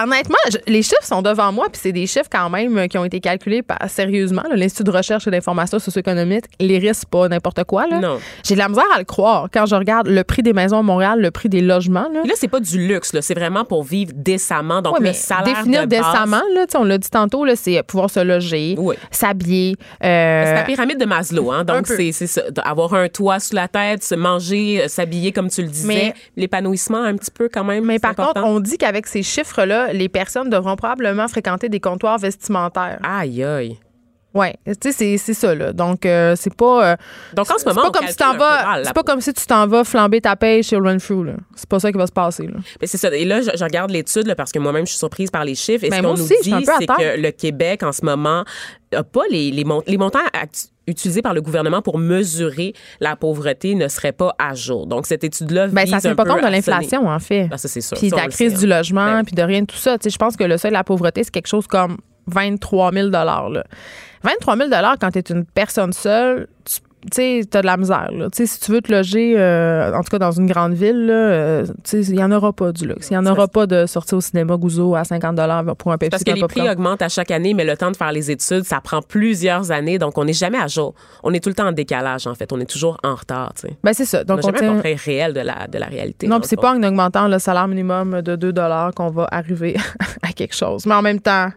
honnêtement, je- les chiffres sont devant moi, puis c'est des chiffres quand même euh, qui ont été calculés par, sérieusement. L'Institut de recherche et d'information socio-économique, les risques, pas n'importe quoi. J'ai de la misère à le croire quand je regarde le prix des maisons à Montréal, le prix des logements. Là.
Là, c'est pas du luxe. C'est vraiment pour vivre décemment. Donc,
Ouais,
le
mais
salaire
définir
de base,
décemment, là, on l'a dit tantôt, c'est pouvoir se loger,
Oui.
s'habiller.
C'est
euh,
la pyramide de Maslow, hein. Donc, c'est c'est. Avoir un toit sous la tête, se manger, euh, s'habiller, comme tu le disais.
Mais-
L'épanouissement, un petit peu, quand même.
mais
c'est
par
important.
contre, on dit qu'avec ces chiffres-là, les personnes devront probablement fréquenter des comptoirs vestimentaires.
Aïe, aïe.
Ouais, tu sais, c'est- c'est ça, là. Donc, euh, c'est pas. euh,
Donc, en ce
c'est
moment,
pas
on
comme si
la
C'est pas comme si tu t'en vas flamber ta paye chez Renfrew, là. C'est pas ça qui va se passer, là.
Mais c'est ça. Et là, je, je regarde l'étude là, parce que moi-même, je suis surprise par les chiffres. Et
Ben,
ce qu'on nous dit, c'est que le Québec, en ce moment, n'a pas les, les, mont- les montants utilisés par le gouvernement pour mesurer la pauvreté ne seraient pas à jour. Donc, cette étude-là
Ben,
vise
ça
un
tient pas compte de l'inflation, en fait.
Ah, ça, c'est sûr.
Puis de
Ça,
la crise
sait,
du
hein.
logement,
Ben,
puis de rien de tout ça. Tu sais, je pense que le seuil de la pauvreté, c'est quelque chose comme 23 000 là. 23 000 quand tu es une personne seule, tu tu sais, t'as de la misère. Là. Si tu veux te loger, euh, en tout cas dans une grande ville, euh, il n'y en aura pas du luxe. Il n'y en aura pas de sortir au cinéma Gouzo à 50 pour un Pepsi.
Parce que les prix augmentent à chaque année, mais le temps de faire les études, ça prend plusieurs années, donc on n'est jamais à jour. On est tout le temps en décalage, en fait. On est toujours en retard.
Ben, c'est ça.
On
Donc,
n'a
on
jamais un portrait réel de la, de la réalité.
Non, c'est pas en augmentant le salaire minimum de 2 qu'on va arriver à quelque chose. Mais en même temps.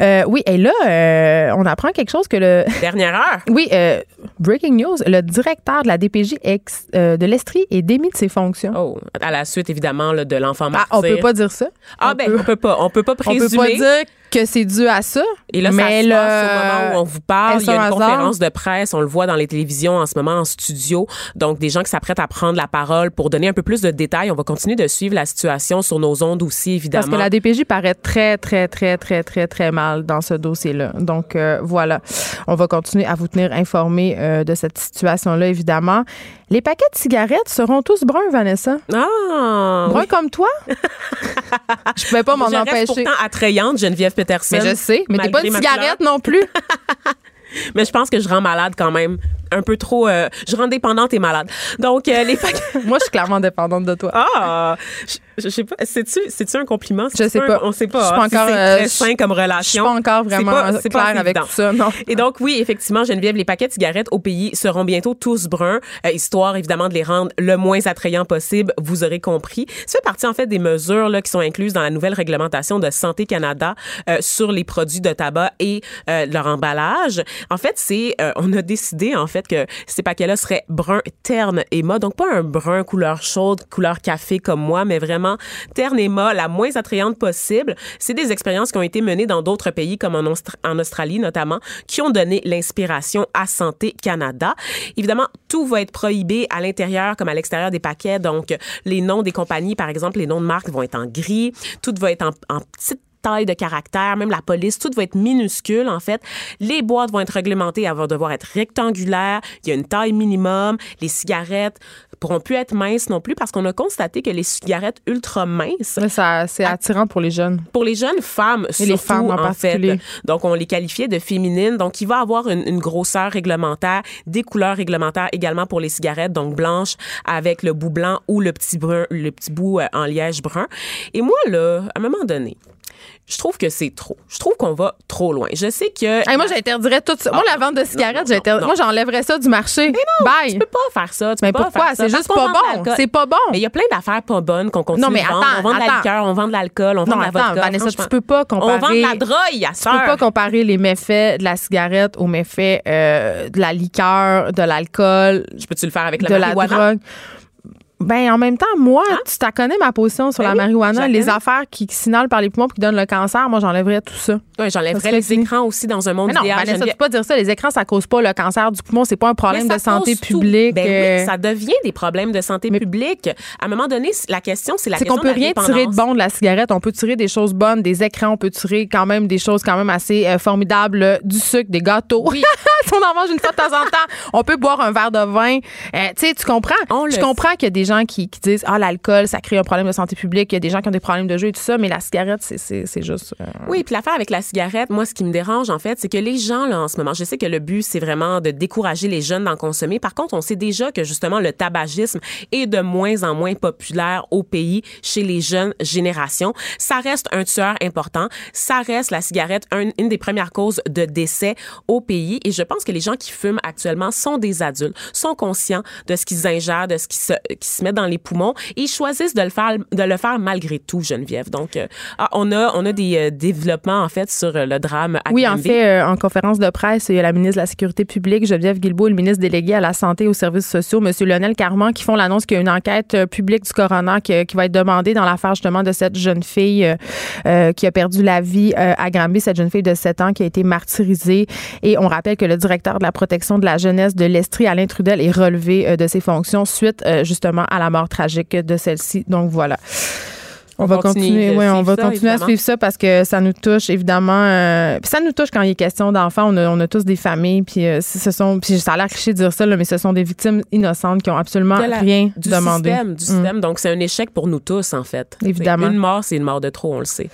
Euh, oui, et là, euh, on apprend quelque chose que le.
Dernière heure.
Oui, euh, breaking news, le directeur de la DPJ ex, de l'Estrie est démis de ses fonctions.
Oh, à la suite, évidemment, là, de l'enfant
Ah,
martyr.
on peut pas dire ça.
Ah,
On
ben,
peut-
on peut pas. On peut pas
on peut
présumer.
pas dire que c'est dû à ça.
Et là, ça
mais
se
le-
passe au moment où on vous parle. Il y a une
hasard?
conférence de presse. On le voit dans les télévisions en ce moment en studio. Donc, des gens qui s'apprêtent à prendre la parole pour donner un peu plus de détails. On va continuer de suivre la situation sur nos ondes aussi, évidemment.
Parce que la DPJ paraît très, très, très, très, très, très mal dans ce dossier-là. Donc, euh, voilà. On va continuer à vous tenir informés euh, de cette situation-là, évidemment. Les paquets de cigarettes seront tous bruns, Vanessa.
Ah!
Bruns comme toi? Je pouvais pas m'en empêcher.
pourtant attrayante, Geneviève Peterson.
Mais je sais, mais t'es pas une cigarette non plus.
Mais je pense que je rends malade quand même. Un peu trop. euh, je rends dépendante et malade. Donc, euh, les paquets.
Moi, je suis clairement dépendante de toi.
Ah! Je, je sais pas. C'est-tu, c'est-tu un compliment?
Je sais
un-
pas.
On sait pas.
Je suis
hein,
pas
si
encore,
c'est
euh,
très
je-
sain comme
Je
relation.
suis pas encore vraiment
pas-
claire avec tout ça, non.
Et donc, oui, effectivement, Geneviève, les paquets de cigarettes au pays seront bientôt tous bruns, euh, histoire évidemment de les rendre le moins attrayants possible. Vous aurez compris. Ça fait partie, en fait, des mesures là, qui sont incluses dans la nouvelle réglementation de Santé Canada euh, sur les produits de tabac et euh, leur emballage. En fait, c'est, euh, on a décidé, en fait, que ces paquets-là seraient bruns, terne et mat. Donc, pas un brun couleur chaude, couleur café comme moi, mais vraiment terne et mat, la moins attrayante possible. C'est des expériences qui ont été menées dans d'autres pays, comme en Australie notamment, qui ont donné l'inspiration à Santé Canada. Évidemment, tout va être prohibé à l'intérieur comme à l'extérieur des paquets. Donc, les noms des compagnies, par exemple, les noms de marques vont être en gris. Tout va être en, en petite taille de caractère, même la police, tout va être minuscule en fait. Les boîtes vont être réglementées, elles vont devoir être rectangulaires, il y a une taille minimum, les cigarettes pourront plus être minces non plus parce qu'on a constaté que les cigarettes ultra minces
c'est attirant pour les jeunes.
pour les jeunes femmes,
Et les femmes en
en fait. Donc, on les qualifiait de féminines. Donc, il va avoir une, une grosseur réglementaire, des couleurs réglementaires également pour les cigarettes, donc blanches avec le bout blanc ou le petit brun, le petit bout euh, en liège brun. Et moi, là, à un moment donné, je trouve que c'est trop. Je trouve qu'on va trop loin. Je sais que.
Hey, moi, j'interdirais tout ça. moi, la vente de cigarettes,
non,
j'inter-
non.
moi, j'enlèverais ça du marché. Bye.
Tu peux pas faire ça. Tu
Mais
peux pas
pourquoi? C'est juste pas bon. C'est pas bon.
Mais il y a plein d'affaires pas bonnes qu'on continue
Non, mais
de
attends,
on vend de la liqueur, on vend de l'alcool, on vend
Non,
de la
attends,
vodka.
Vanessa, tu peux pas
On vend
comparer.
de la drogue, à
Tu peux pas comparer les méfaits de la cigarette aux méfaits euh, de la liqueur, de l'alcool,
Je peux-tu le faire avec la
de la drogue? Ben, en même temps, moi, tu t'as connais ma position sur
Ben
la
oui,
marijuana. Les affaires qui, qui signalent par les poumons puis qui donnent le cancer, moi, j'enlèverais tout ça. Ça
J'enlèverais les
fini.
écrans aussi dans un monde
Mais non,
idéal.
Vanessa, tu peux pas dire ça. Les écrans, ça cause pas le cancer du poumon. C'est pas un problème de santé publique.
Ben
euh,
oui, ça devient des problèmes de santé publique. À un moment donné, la question, c'est la
C'est
question
qu'on peut
de la
rien tirer de bon de la cigarette. On peut tirer des choses bonnes, des écrans. On peut tirer quand même des choses quand même assez euh, formidables, euh, du sucre, des gâteaux.
Oui.
on en mange une fois de temps en temps. On peut boire un verre de vin. Euh, tu sais, tu comprends? Je comprends qu'il y a des gens qui, qui disent, ah, l'alcool, ça crée un problème de santé publique. Il y a des gens qui ont des problèmes de jeu et tout ça, mais la cigarette, c'est- juste. euh,
Oui, puis l'affaire avec la cigarette, moi, ce qui me dérange, en fait, c'est que les gens, là, en ce moment, je sais que le but, c'est vraiment de décourager les jeunes d'en consommer. Par contre, on sait déjà que, justement, le tabagisme est de moins en moins populaire au pays chez les jeunes générations. Ça reste un tueur important. Ça reste, la cigarette, un- une des premières causes de décès au pays. Et je pense que les gens qui fument actuellement sont des adultes, sont conscients de ce qu'ils ingèrent, de ce qui se, qui se met dans les poumons et ils choisissent de le faire, de le faire malgré tout, Geneviève. Donc, euh, ah, on a, on a des euh, développements, en fait, sur euh, le drame à
Oui, en fait, euh, en conférence de presse, il y a la ministre de la Sécurité publique, Geneviève Guilbeault, le ministre délégué à la Santé et aux services sociaux, M. Lionel Carman, qui font l'annonce qu'il y a une enquête euh, publique du coroner qui, qui va être demandée dans l'affaire justement de cette jeune fille qui a perdu la vie à Granby, cette jeune fille de 7 ans qui a été martyrisée. Et on rappelle que le directeur de la protection de la jeunesse de l'Estrie, Alain Trudel, est relevé euh, de ses fonctions suite euh, justement à la mort tragique de celle-ci. Donc voilà. On,
On
va
continue
continuer, ouais, on va
ça,
continuer à suivre ça parce que ça nous touche évidemment. euh, puis ça nous touche quand il est question d'enfants. On a, on a tous des familles, puis euh, ce sont, puis ça a l'air cliché de dire ça, là, mais ce sont des victimes innocentes qui ont absolument
De la-
rien
du
demandé.
système, du système. Donc, c'est un échec pour nous tous, en fait.
Évidemment.
Une mort, c'est une mort de trop, on le sait.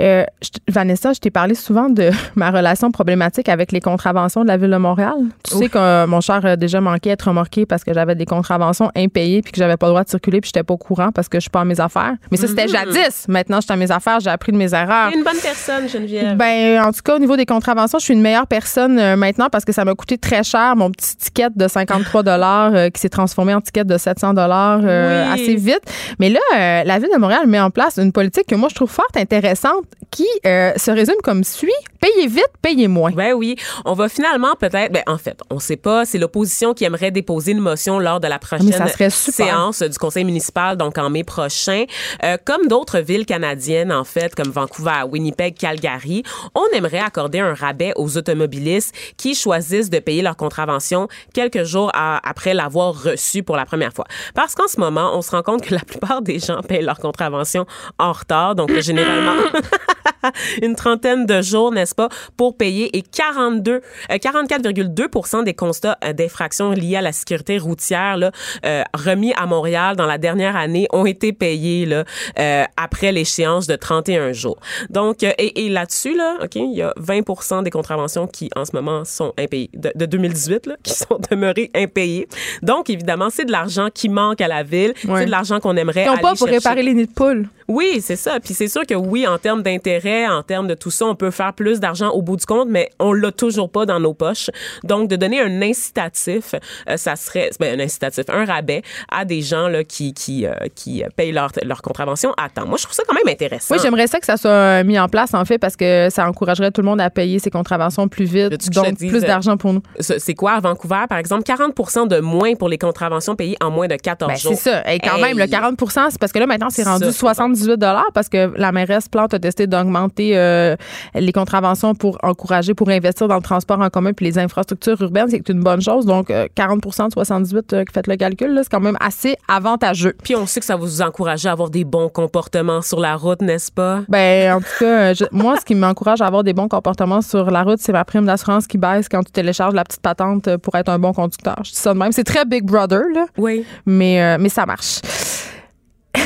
Euh, je Vanessa, je t'ai parlé souvent de ma relation problématique avec les contraventions de la ville de Montréal. Tu sais que euh, mon cher a déjà manqué être remorqué parce que j'avais des contraventions impayées puis que j'avais pas le droit de circuler puis j'étais pas au courant parce que je suis pas à mes affaires. Mais ça c'était jadis. Maintenant, je suis à mes affaires, j'ai appris de mes erreurs.
T'es une bonne personne, Geneviève.
Ben, en tout cas, au niveau des contraventions, je suis une meilleure personne euh, maintenant parce que ça m'a coûté très cher mon petit ticket de 53 dollars euh, qui s'est transformé en ticket de 700 dollars
Oui.
assez vite. Mais là, euh, la ville de Montréal met en place une politique que moi je trouve fort intéressante qui euh, se résume comme suit payez vite, payez moins.
Ben oui, on va finalement peut-être, ben en fait, on sait pas, c'est l'opposition qui aimerait déposer une motion lors de la prochaine
serait super.
séance du conseil municipal, donc en mai prochain. Euh, comme d'autres villes canadiennes, en fait, comme Vancouver, Winnipeg, Calgary, on aimerait accorder un rabais aux automobilistes qui choisissent de payer leur contravention quelques jours à- après l'avoir reçu pour la première fois. Parce qu'en ce moment, on se rend compte que la plupart des gens payent leur contravention en retard, donc généralement une trentaine de jours, n'est-ce pas, pour payer et 42, euh, 44,2% des constats euh, d'infractions liés à la sécurité routière là, euh, remis à Montréal dans la dernière année ont été payés là, euh, après l'échéance de 31 jours. Donc, euh, et, et là-dessus, là, OK, il y a 20% des contraventions qui, en ce moment, sont impayées, de, de 2018, là, qui sont demeurées impayées. Donc, évidemment, c'est de l'argent qui manque à la ville.
Ouais.
C'est de l'argent qu'on aimerait
Ils pas pour
chercher.
réparer les nids de poules.
Oui, c'est ça. Puis c'est sûr que oui, en termes d'intérêt, en termes de tout ça, on peut faire plus d'argent au bout du compte, mais on l'a toujours pas dans nos poches. Donc, de donner un incitatif, euh, ça serait ben, un incitatif, un rabais à des gens là, qui, qui, euh, qui payent leur, leur contravention à temps. Moi, je trouve ça quand même intéressant.
Oui, j'aimerais ça que ça soit euh, mis en place, en fait, parce que ça encouragerait tout le monde à payer ses contraventions plus vite. Donc, plus d'argent pour nous.
C'est quoi à Vancouver, par exemple? 40% de moins pour les contraventions payées en moins de 14
Ben,
jours.
c'est ça. Et quand
Hey.
même, le 40 c'est parce que là, maintenant, c'est
Ça,
rendu
c'est
78 parce que la mairesse Plante a testé d'augmenter euh, les contraventions pour encourager, pour investir dans le transport en commun puis les infrastructures urbaines. C'est une bonne chose. Donc, euh, 40% de 78, euh, faites le calcul, c'est quand même assez avantageux.
Puis on sait que ça va vous encourager à avoir des bons comportements sur la route, n'est-ce pas?
Ben, en tout cas, euh, je- moi, ce qui m'encourage à avoir des bons comportements sur la route, c'est ma prime d'assurance qui baisse quand tu télécharges la petite patente euh, pour être un bon conducteur. Je dis ça de même. C'est très Big Brother, là.
Oui.
mais, mais ça marche.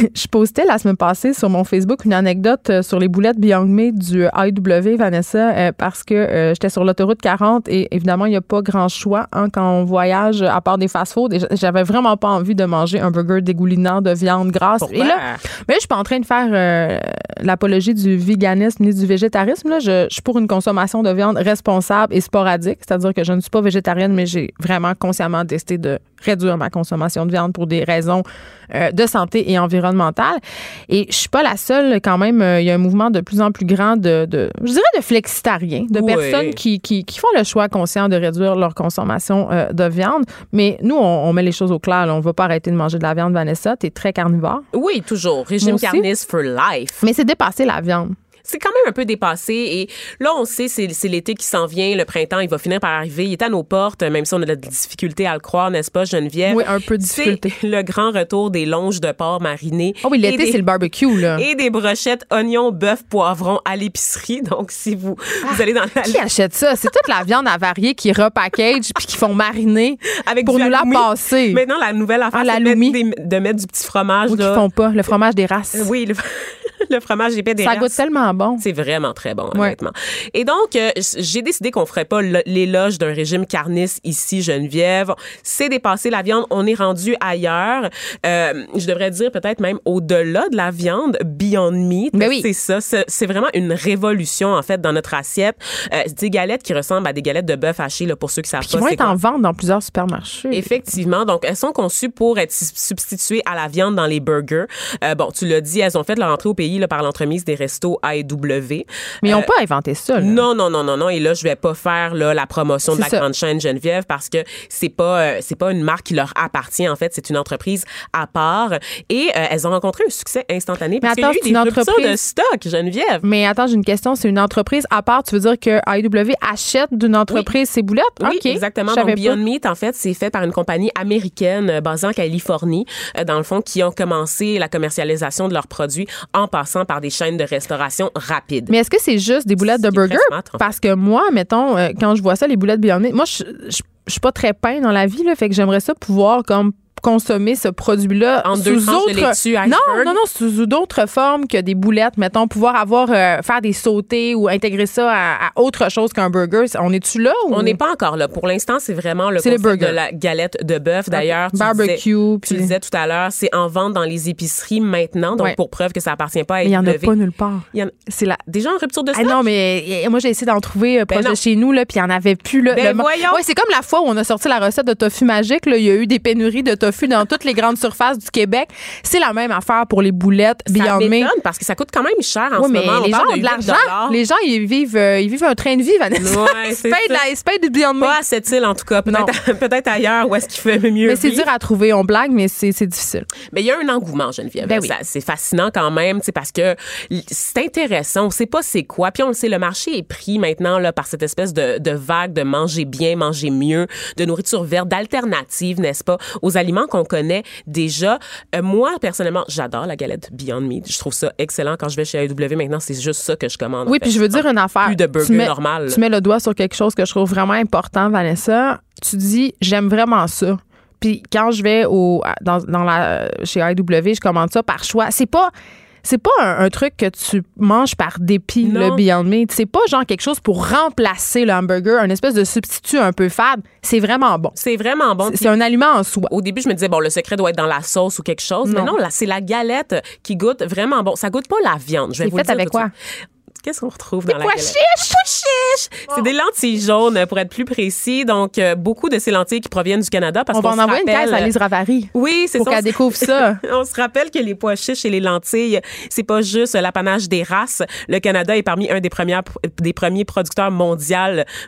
Je postais la semaine passée sur mon Facebook une anecdote euh, sur les boulettes Beyond Meat du AEW, Vanessa, euh, parce que euh, j'étais sur l'autoroute 40 et évidemment, il n'y a pas grand choix hein, quand on voyage à part des fast-foods. Et J'avais vraiment pas envie de manger un burger dégoulinant de viande grasse.
Pourquoi?
Et là, mais je suis pas en train de faire euh, l'apologie du véganisme ni du végétarisme. Là. Je, je suis pour une consommation de viande responsable et sporadique, c'est-à-dire que je ne suis pas végétarienne, mais j'ai vraiment consciemment décidé de réduire ma consommation de viande pour des raisons euh, de santé et environnementale. Et je suis pas la seule, quand même. euh, Il y a un mouvement de plus en plus grand de, de je dirais, de flexitariens, de
Oui.
personnes qui, qui, qui font le choix conscient de réduire leur consommation euh, de viande. Mais nous, on, on met les choses au clair. là. On va pas arrêter de manger de la viande, Vanessa. Tu es très carnivore.
Oui, toujours. Régime carniste for life.
Mais c'est dépasser la viande.
C'est quand même un peu dépassé. Et là, on sait, c'est c'est l'été qui s'en vient, le printemps, il va finir par arriver. Il est à nos portes, même si on a de la difficulté à le croire, n'est-ce pas, Geneviève?
Oui, un peu de difficulté.
le grand retour des longes de porc marinés.
Oh oui,
Et
l'été, c'est le barbecue, là.
Et des brochettes, oignons, bœuf, poivrons à l'épicerie. Donc, si vous, vous allez dans la...
Ah, Qui achète ça? C'est toute la viande avariée qui repackage puis qui font mariner
Avec
pour nous la passer.
Maintenant, la nouvelle affaire,
Ah,
c'est de de mettre du petit fromage.
Ou qui
là.
font pas. Le fromage des races.
Oui, le, le fromage épais des
Ça goûte tellement bon.
C'est vraiment très bon,
Ouais.
honnêtement. Et donc, euh, j'ai décidé qu'on ferait pas l'éloge d'un régime carniste ici, Geneviève. C'est dépassé la viande. On est rendu ailleurs. Euh, je devrais dire peut-être même au-delà de la viande, Beyond Meat.
Ben oui.
C'est ça. C'est vraiment une révolution, en fait, dans notre assiette. Euh, des galettes qui ressemblent à des galettes de bœuf haché, là, pour ceux qui savent
Qui
pas.
vont
c'est
être en vente dans plusieurs supermarchés.
Effectivement. Donc, elles sont conçues pour être sub- substituées à la viande dans les burgers. Euh, bon, tu l'as dit, elles ont fait leur entrée au pays là, par l'entremise des restos AEW.
Mais ils
Euh,
n'ont pas inventé ça. là.
non, non, non, non, non. Et là, je vais pas faire là, la promotion de la
ça.
grande chaîne Geneviève parce que c'est pas euh, c'est pas une marque qui leur appartient. En fait, c'est une entreprise à part. Et euh, elles ont rencontré un succès instantané.
Mais
parce qu'il y a
attends,
eu
c'est
des
entreprise-
de stock, Geneviève.
Mais attends, j'ai une question. C'est une entreprise à part. Tu veux dire que AEW achète d'une entreprise ses boulettes?
Oui,
OK.
exactement. Donc,
pas.
Beyond Meat, en fait, c'est fait par une compagnie américaine euh, basée en Californie, euh, dans le fond, qui ont commencé la commercialisation de leurs produits en passant par des chaînes de restauration rapides.
Mais est-ce que c'est juste des boulettes de burger?
smart, en fait.
Parce que moi, mettons, euh, quand je vois ça, les boulettes Beyond Meat, moi, je je- je suis pas très pain dans la vie, là, fait que j'aimerais ça pouvoir comme consommer ce produit-là
En
sous
de
autres
laitue
non non non sous d'autres formes que des boulettes mettons pouvoir avoir euh, faire des sautés ou intégrer ça à, à autre chose qu'un burger on est-tu là ou?
On n'est pas encore là. Pour l'instant, c'est vraiment le
le
concept
burger.
de la galette de bœuf. D'ailleurs,
Barbecue,
disais-
puis-
tu disais tout à l'heure, c'est en vente dans les épiceries maintenant. Donc,
Ouais.
pour preuve que ça appartient pas à
mais il y en a pas nulle part
y en-
c'est la
Déjà en rupture de
Ah
stock?
non, mais euh, moi, j'ai essayé d'en trouver euh, proche
Ben non.
de chez nous, là, puis il n'y en avait plus. Là,
Ben
Le
voyons.
Ouais, c'est comme la fois où on a sorti la recette de tofu magique. Là. Il y a eu des pénuries de tofu dans toutes les grandes surfaces du Québec. C'est la même affaire pour les boulettes
ça
Beyond
parce que ça coûte quand même cher en
Oui,
ce
mais
moment. On
les gens ont de
8
l'argent. Les gens, ils vivent, euh, ils vivent un train de vie, Vanessa.
Ouais, c'est
ils se payent du Beyond Meat.
Pas à cette île, en tout cas. Peut-être, ailleurs où est-ce qu'il fait mieux
Mais c'est dur à trouver. On blague, mais c'est difficile.
Mais il y a un engouement, Geneviève.
Ben oui.
C'est fascinant quand même, c'est parce que c'est intéressant. On sait pas c'est quoi. Puis on le sait, le marché est pris maintenant là par cette espèce de, de vague de manger bien, manger mieux, de nourriture verte, d'alternatives, n'est-ce pas, aux aliments qu'on connaît déjà. Euh, moi, personnellement, j'adore la galette Beyond Meat. Je trouve ça excellent quand je vais chez AEW. Maintenant, c'est juste ça que je commande.
Oui, puis je veux dire une affaire.
Plus de burger
tu mets,
normal.
Tu mets le doigt sur quelque chose que je trouve vraiment important, Vanessa. Tu dis, j'aime vraiment ça. Puis quand je vais au, dans, dans la, chez IW, je commande ça par choix. C'est pas. C'est pas un, un truc que tu manges par dépit,
Non.
le Beyond Meat. C'est pas genre quelque chose pour remplacer le hamburger, un espèce de substitut un peu fade. C'est vraiment bon.
C'est vraiment bon.
C'est- un aliment en soi.
au début, je me disais, bon, le secret doit être dans la sauce ou quelque chose. Mais
Non.
là, c'est la galette qui goûte vraiment bon. Ça goûte pas la viande. Je vais
C'est
vous le
fait
dire
avec quoi?
Qu'est-ce qu'on retrouve dans la
pois
galette?
chiches!
Pois chiches! C'est des lentilles jaunes, pour être plus précis. Donc, euh, beaucoup de ces lentilles qui proviennent du Canada. Parce
On va en envoyer une
rappelle-
caisse à Lise Ravary
Oui, c'est
pour
ça.
qu'elle découvre ça.
On se rappelle que les pois chiches et les lentilles, c'est pas juste l'apanage des races. Le Canada est parmi un des premiers, des premiers producteurs mondiaux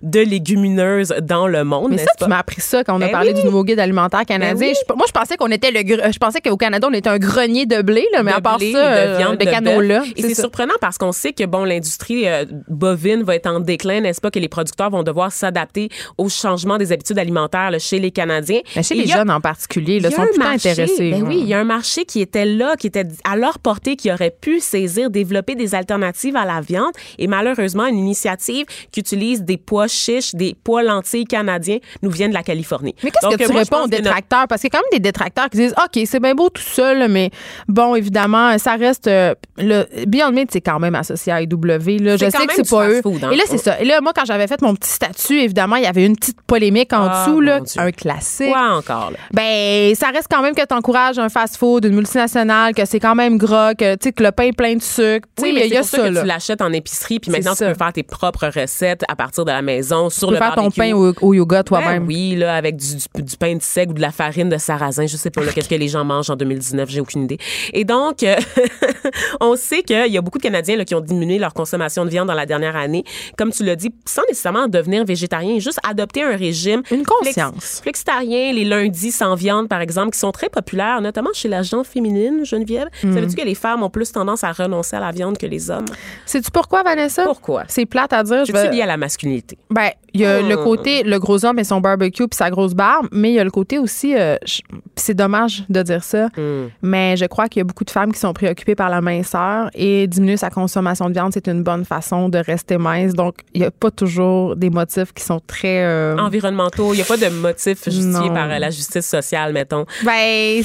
de légumineuses dans le monde.
Mais ça,
pas?
tu m'as appris ça quand on a
Ben
parlé
oui.
du nouveau guide alimentaire canadien.
Ben oui.
Je- moi, je pensais qu'on était le, je pensais qu'au Canada, on était un grenier de blé, là, mais
de
à part
blé,
ça,
de
euh,
viande,
de
de
canola.
Et c'est surprenant parce qu'on sait que bon, l'industrie euh, bovine va être en déclin, n'est-ce pas, que les producteurs vont devoir s'adapter au changement des habitudes alimentaires là, chez les Canadiens.
Mais chez
Et
les
il y a-
jeunes en particulier, là,
il y a
sont
marché,
intéressés.
Ben oui, il y a un marché qui était là, qui était à leur portée, qui aurait pu saisir, développer des alternatives à la viande. Et malheureusement, une initiative qui utilise des pois chiches, des pois lentilles canadiens, nous vient de la Californie.
Mais qu'est-ce que tu
moi, je
réponds aux détracteurs? Parce qu'il y a quand même des détracteurs qui disent OK, c'est bien beau tout seul, mais bon, évidemment, ça reste. euh, le Beyond Meat, c'est quand même associé à IW. Là. Je sais que c'est pas eux.
fast-food, hein.
Et là, c'est ça. Et là, moi, quand j'avais fait mon petit statut, évidemment, il y avait une petite polémique en
Ah,
dessous, là, un classique.
Quoi encore, là?
Ben, ça reste quand même que tu encourages un fast-food, une multinationale, que c'est quand même gras, que, que le pain est plein de sucre.
Oui, mais
il y a
pour ça,
ça,
que tu l'achètes en épicerie, puis maintenant
ça.
tu peux faire tes propres recettes à partir de la maison sur
Tu peux
le
faire ton pain au, au yoga
Ben
toi-même.
oui, là, avec du, du, du pain de seigle ou de la farine de sarrasin. Je sais pas, qu'est-ce que les gens mangent en 2019, j'ai aucune idée. Et donc, euh, on sait qu'il y a beaucoup de Canadiens là, qui ont diminué leur consommation de viande dans la dernière année, comme tu l'as dit, sans nécessairement devenir végétarien, juste adopter un régime.
Une conscience.
Flexitarien, les lundis sans viande, par exemple, qui sont très populaires, notamment chez la gente féminine, Geneviève.
Mm.
Savais-tu que les femmes ont plus tendance à renoncer à la viande que les hommes?
Sais-tu pourquoi, Vanessa?
Pourquoi?
C'est plate à dire. je
C'est
vais-
lié à la masculinité?
Ben, il y a
Hmm.
le côté, le gros homme et son barbecue puis sa grosse barbe, mais il y a le côté aussi, euh, c'est dommage de dire ça,
Hmm.
mais je crois qu'il y a beaucoup de femmes qui sont préoccupées par la minceur et diminuer sa consommation de viande, c'est une bonne façon de rester mince. Donc, il n'y a pas toujours des motifs qui sont très... euh,
Environnementaux, il n'y a pas de motif justifié
Non.
par la justice sociale, mettons.
Ben,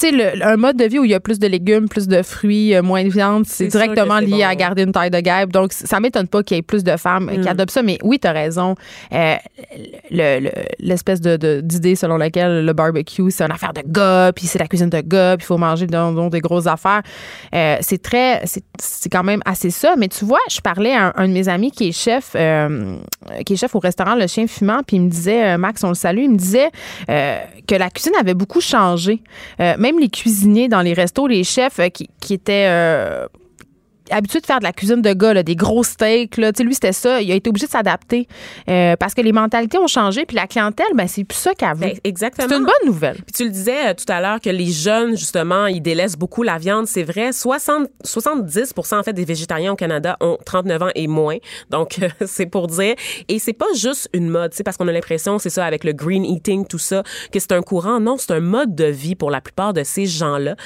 tu sais, un mode de vie où il y a plus de légumes, plus de fruits, euh, moins de viande, c'est directement lié à garder une taille de guêpe. Donc, ça m'étonne pas qu'il y ait plus de femmes qui
Mm.
adoptent ça. Mais oui, tu as raison. Euh, le- le- L'espèce d'idée selon laquelle le barbecue, c'est une affaire de gars, puis c'est la cuisine de gars, puis il faut manger dans, dans des grosses affaires. Euh, c'est très, c'est, quand même assez ça. Mais tu vois, je parlais à un, un de mes amis qui est chef, euh, qui est chef au restaurant Le Chien Fumant, puis il me disait, Max, on le salue, il me disait que la cuisine avait beaucoup changé. Les cuisiniers dans les restos, les chefs euh, qui, qui étaient euh, habitué de faire de la cuisine de gars, là, des gros steaks. Là. Lui, c'était ça. Il a été obligé de s'adapter euh, parce que les mentalités ont changé. Puis la clientèle, ben, c'est plus ça veut.
Ben, exactement.
C'est une bonne nouvelle.
Puis tu le disais euh, tout à l'heure que les jeunes, justement, ils délaissent beaucoup la viande. C'est vrai. 60, 70 en fait des végétariens au Canada ont 39 ans et moins. Donc, euh, c'est pour dire. Et c'est pas juste une mode, parce qu'on a l'impression, c'est ça, avec le green eating, tout ça, que c'est un courant. Non, c'est un mode de vie pour la plupart de ces gens-là.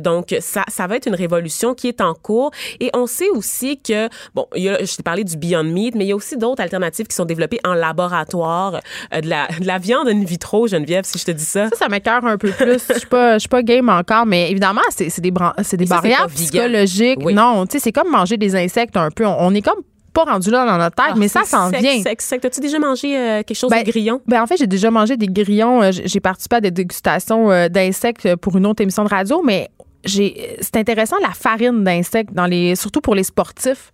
Donc, ça, ça va être une révolution qui est en cours. Et on sait aussi que, bon, il y a, je t'ai parlé du Beyond Meat, mais il y a aussi d'autres alternatives qui sont développées en laboratoire. Euh, de, la, de la viande in vitro, Geneviève, si je te dis ça.
Ça, ça m'écœure un peu plus. Je suis pas, je suis pas game encore, mais évidemment, c'est des, bran- c'est des
ça,
barrières psychologiques.
Oui.
Non, tu sais, c'est comme manger des insectes un peu. On, on est comme pas rendu là dans notre tête,
Ah,
mais ça s'en vient.
sec, sec. T'as-tu déjà mangé euh, quelque chose
Ben,
de grillon?
Ben en fait, j'ai déjà mangé des grillons. Euh, J'ai participé à des dégustations euh, d'insectes pour une autre émission de radio, mais c'est intéressant la farine d'insectes dans les surtout pour les sportifs.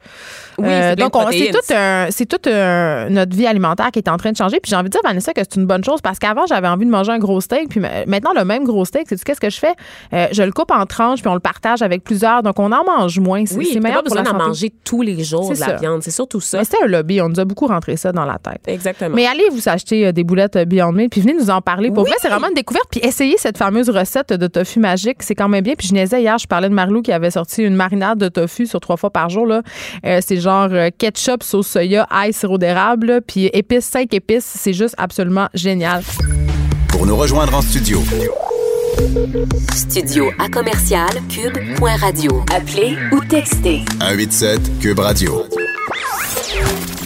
Euh,
Oui, de
donc on- c'est tout un c'est toute un- notre vie alimentaire qui est en train de changer puis j'ai envie de dire Vanessa que c'est une bonne chose parce qu'avant j'avais envie de manger un gros steak puis ma- maintenant le même gros steak, c'est qu'est-ce que je fais? Euh, je le coupe en tranches puis on le partage avec plusieurs donc on en mange moins, c'est
Oui,
meilleur
pas
pour
besoin d'en manger tous les jours de la
ça.
viande. C'est surtout ça.
Mais c'était un lobby, on nous a beaucoup rentré ça dans la tête.
Exactement.
Mais allez vous acheter euh, des boulettes euh, Beyond Meat puis venez nous en parler. Pour
Oui!
vrai, c'est vraiment une découverte. Puis essayez cette fameuse recette de tofu magique, c'est quand même bien. Puis je hier, je parlais de Marlou qui avait sorti une marinade de tofu sur trois fois par jour. Là. Euh, c'est genre euh, ketchup, sauce soya, ail, sirop d'érable, puis épices, cinq épices. C'est juste absolument génial.
Pour nous rejoindre en studio,
Studio à commercial cube.radio. Appelez ou textez
187 Cube Radio.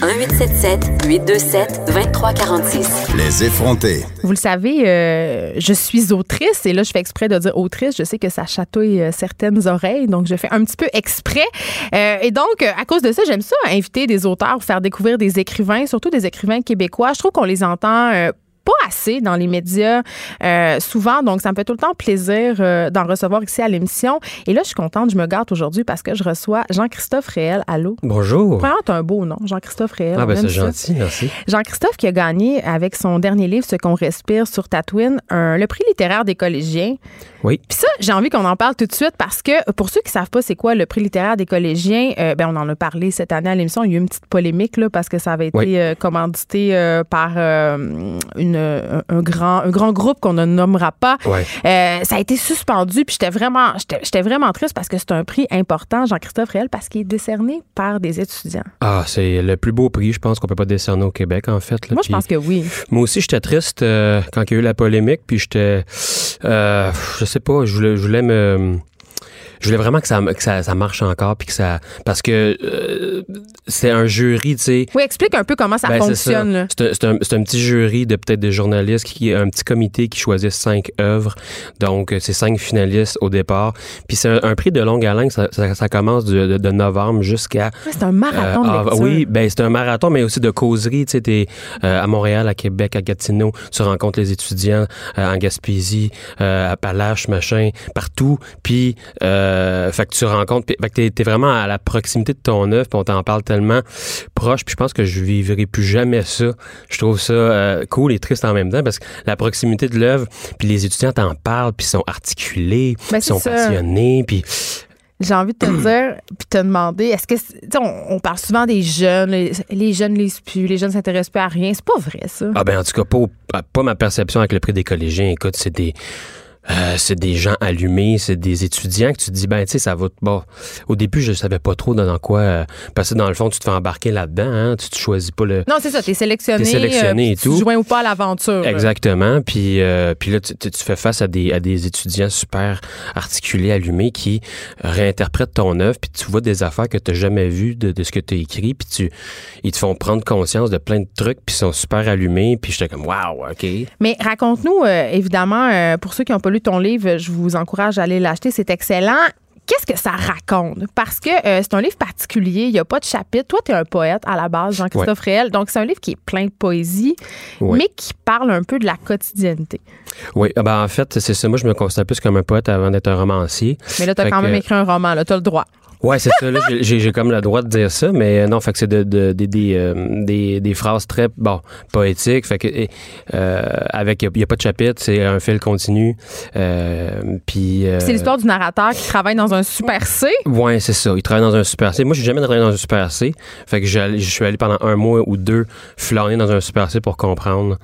1877 827 2346.
Les effrontés.
Vous le savez, euh, je suis autrice et là, je fais exprès de dire autrice. Je sais que ça chatouille euh, certaines oreilles, donc je fais un petit peu exprès. Euh, et donc, euh, à cause de ça, j'aime ça, inviter des auteurs, faire découvrir des écrivains, surtout des écrivains québécois. Je trouve qu'on les entend. Pas assez dans les médias euh, souvent, donc ça me fait tout le temps plaisir euh, d'en recevoir ici à l'émission. Et là, je suis contente, je me gâte aujourd'hui parce que je reçois Jean-Christophe Réel. Allô?
Bonjour.
Vraiment, t'as un beau nom, Jean-Christophe Réel.
Ah, ben c'est gentil, merci.
Jean-Christophe qui a gagné avec son dernier livre Ce qu'on respire sur Tatooine, un- le prix littéraire des collégiens.
Oui.
Puis ça, j'ai envie qu'on en parle tout de suite parce que pour ceux qui savent pas c'est quoi le prix littéraire des collégiens, euh, ben on en a parlé cette année à l'émission. Il y a eu une petite polémique là parce que ça avait été
Oui.
euh, commandité par une, un, un grand un grand groupe qu'on ne nommera pas.
Ouais.
Euh, ça a été suspendu puis j'étais vraiment j'étais vraiment triste parce que c'est un prix important Jean-Christophe Réel parce qu'il est décerné par des étudiants.
Ah, c'est le plus beau prix, je pense, qu'on peut pas décerner au Québec, en fait. là.
Moi je pense que oui.
Moi aussi, j'étais triste euh, quand il y a eu la polémique, puis j'étais... Euh, je sais pas, je voulais, je voulais me... Je voulais vraiment que ça, que ça, ça marche encore, puis que ça... Parce que euh, c'est un jury, tu sais...
Oui, explique un peu comment ça
Ben,
fonctionne. là.
C'est un, un- petit jury de peut-être des journalistes, qui un petit comité qui choisit cinq œuvres. Donc, euh, c'est cinq finalistes au départ. Puis c'est un, un prix de longue haleine. Ça, ça, ça commence de, de- de novembre jusqu'à...
Ouais, C'est un marathon de
Euh, ah,
lecture.
oui, ben c'est un marathon, mais aussi de causerie. Tu sais, t'es euh, à Montréal, à Québec, à Gatineau, tu rencontres les étudiants euh, en Gaspésie, euh, à Palache, machin, partout. Puis, euh, fait que tu rencontres, puis- fait que t'es, t'es vraiment à la proximité de ton œuvre, puis on t'en parle tellement proche. Puis je pense que je vivrai plus jamais ça. Je trouve ça euh, cool et triste en même temps parce que la proximité de l'œuvre, puis les étudiants t'en parlent, puis ils sont articulés,
Ben,
ils sont
ça.
passionnés, puis
j'ai envie de te dire, puis te demander, est-ce que, tu sais, on, on parle souvent des jeunes, les, les jeunes lisent plus, les jeunes s'intéressent plus à rien. C'est pas vrai, ça.
Ah ben en tout cas, pas, pas ma perception avec le prix des collégiens. Écoute, c'est des... euh, c'est des gens allumés, c'est des étudiants que tu te dis, ben, tu sais, ça va. Bon, au début, je savais pas trop dans quoi. euh, parce que dans le fond, tu te fais embarquer là-dedans, hein, tu te choisis pas le.
Non, c'est ça, t'es sélectionné.
T'es sélectionné
euh,
et tout.
Tu joins ou pas à l'aventure.
Exactement. Puis, euh, puis là, tu, tu- fais face à des, à des étudiants super articulés, allumés, qui réinterprètent ton œuvre, puis tu vois des affaires que tu n'as jamais vues de, de ce que tu as écrit, puis tu, ils te font prendre conscience de plein de trucs, puis ils sont super allumés, puis j'étais comme, waouh, OK.
Mais raconte-nous, euh, évidemment, pour ceux qui n'ont pas lu ton livre, je vous encourage à aller l'acheter, c'est excellent. Qu'est-ce que ça raconte? Parce que euh, c'est un livre particulier, il n'y a pas de chapitre. Toi, tu es un poète à la base, Jean-Christophe Réel. Donc, c'est un livre qui est plein de poésie,
Ouais.
mais qui parle un peu de la quotidiennité.
Oui, ah ben, en fait, c'est ça. Moi, je me considère plus comme un poète avant d'être un romancier.
Mais là, tu as
Fait
quand
que-
même écrit un roman, là, tu as le droit.
Ouais, c'est ça. Là, j'ai- comme le droit de dire ça, mais euh, non, fait que c'est de, de- des- des, euh, des, des phrases très bon poétiques. Fait que euh, avec il n'y a, pas de chapitre, c'est un fil continu. Euh, puis euh,
C'est l'histoire du narrateur qui travaille dans un super C.
Ouais, c'est ça. Il travaille dans un super C. Moi, j'ai jamais travaillé dans un super C. Fait que j'allais- je suis allé pendant un mois ou deux flâner dans un super C pour comprendre.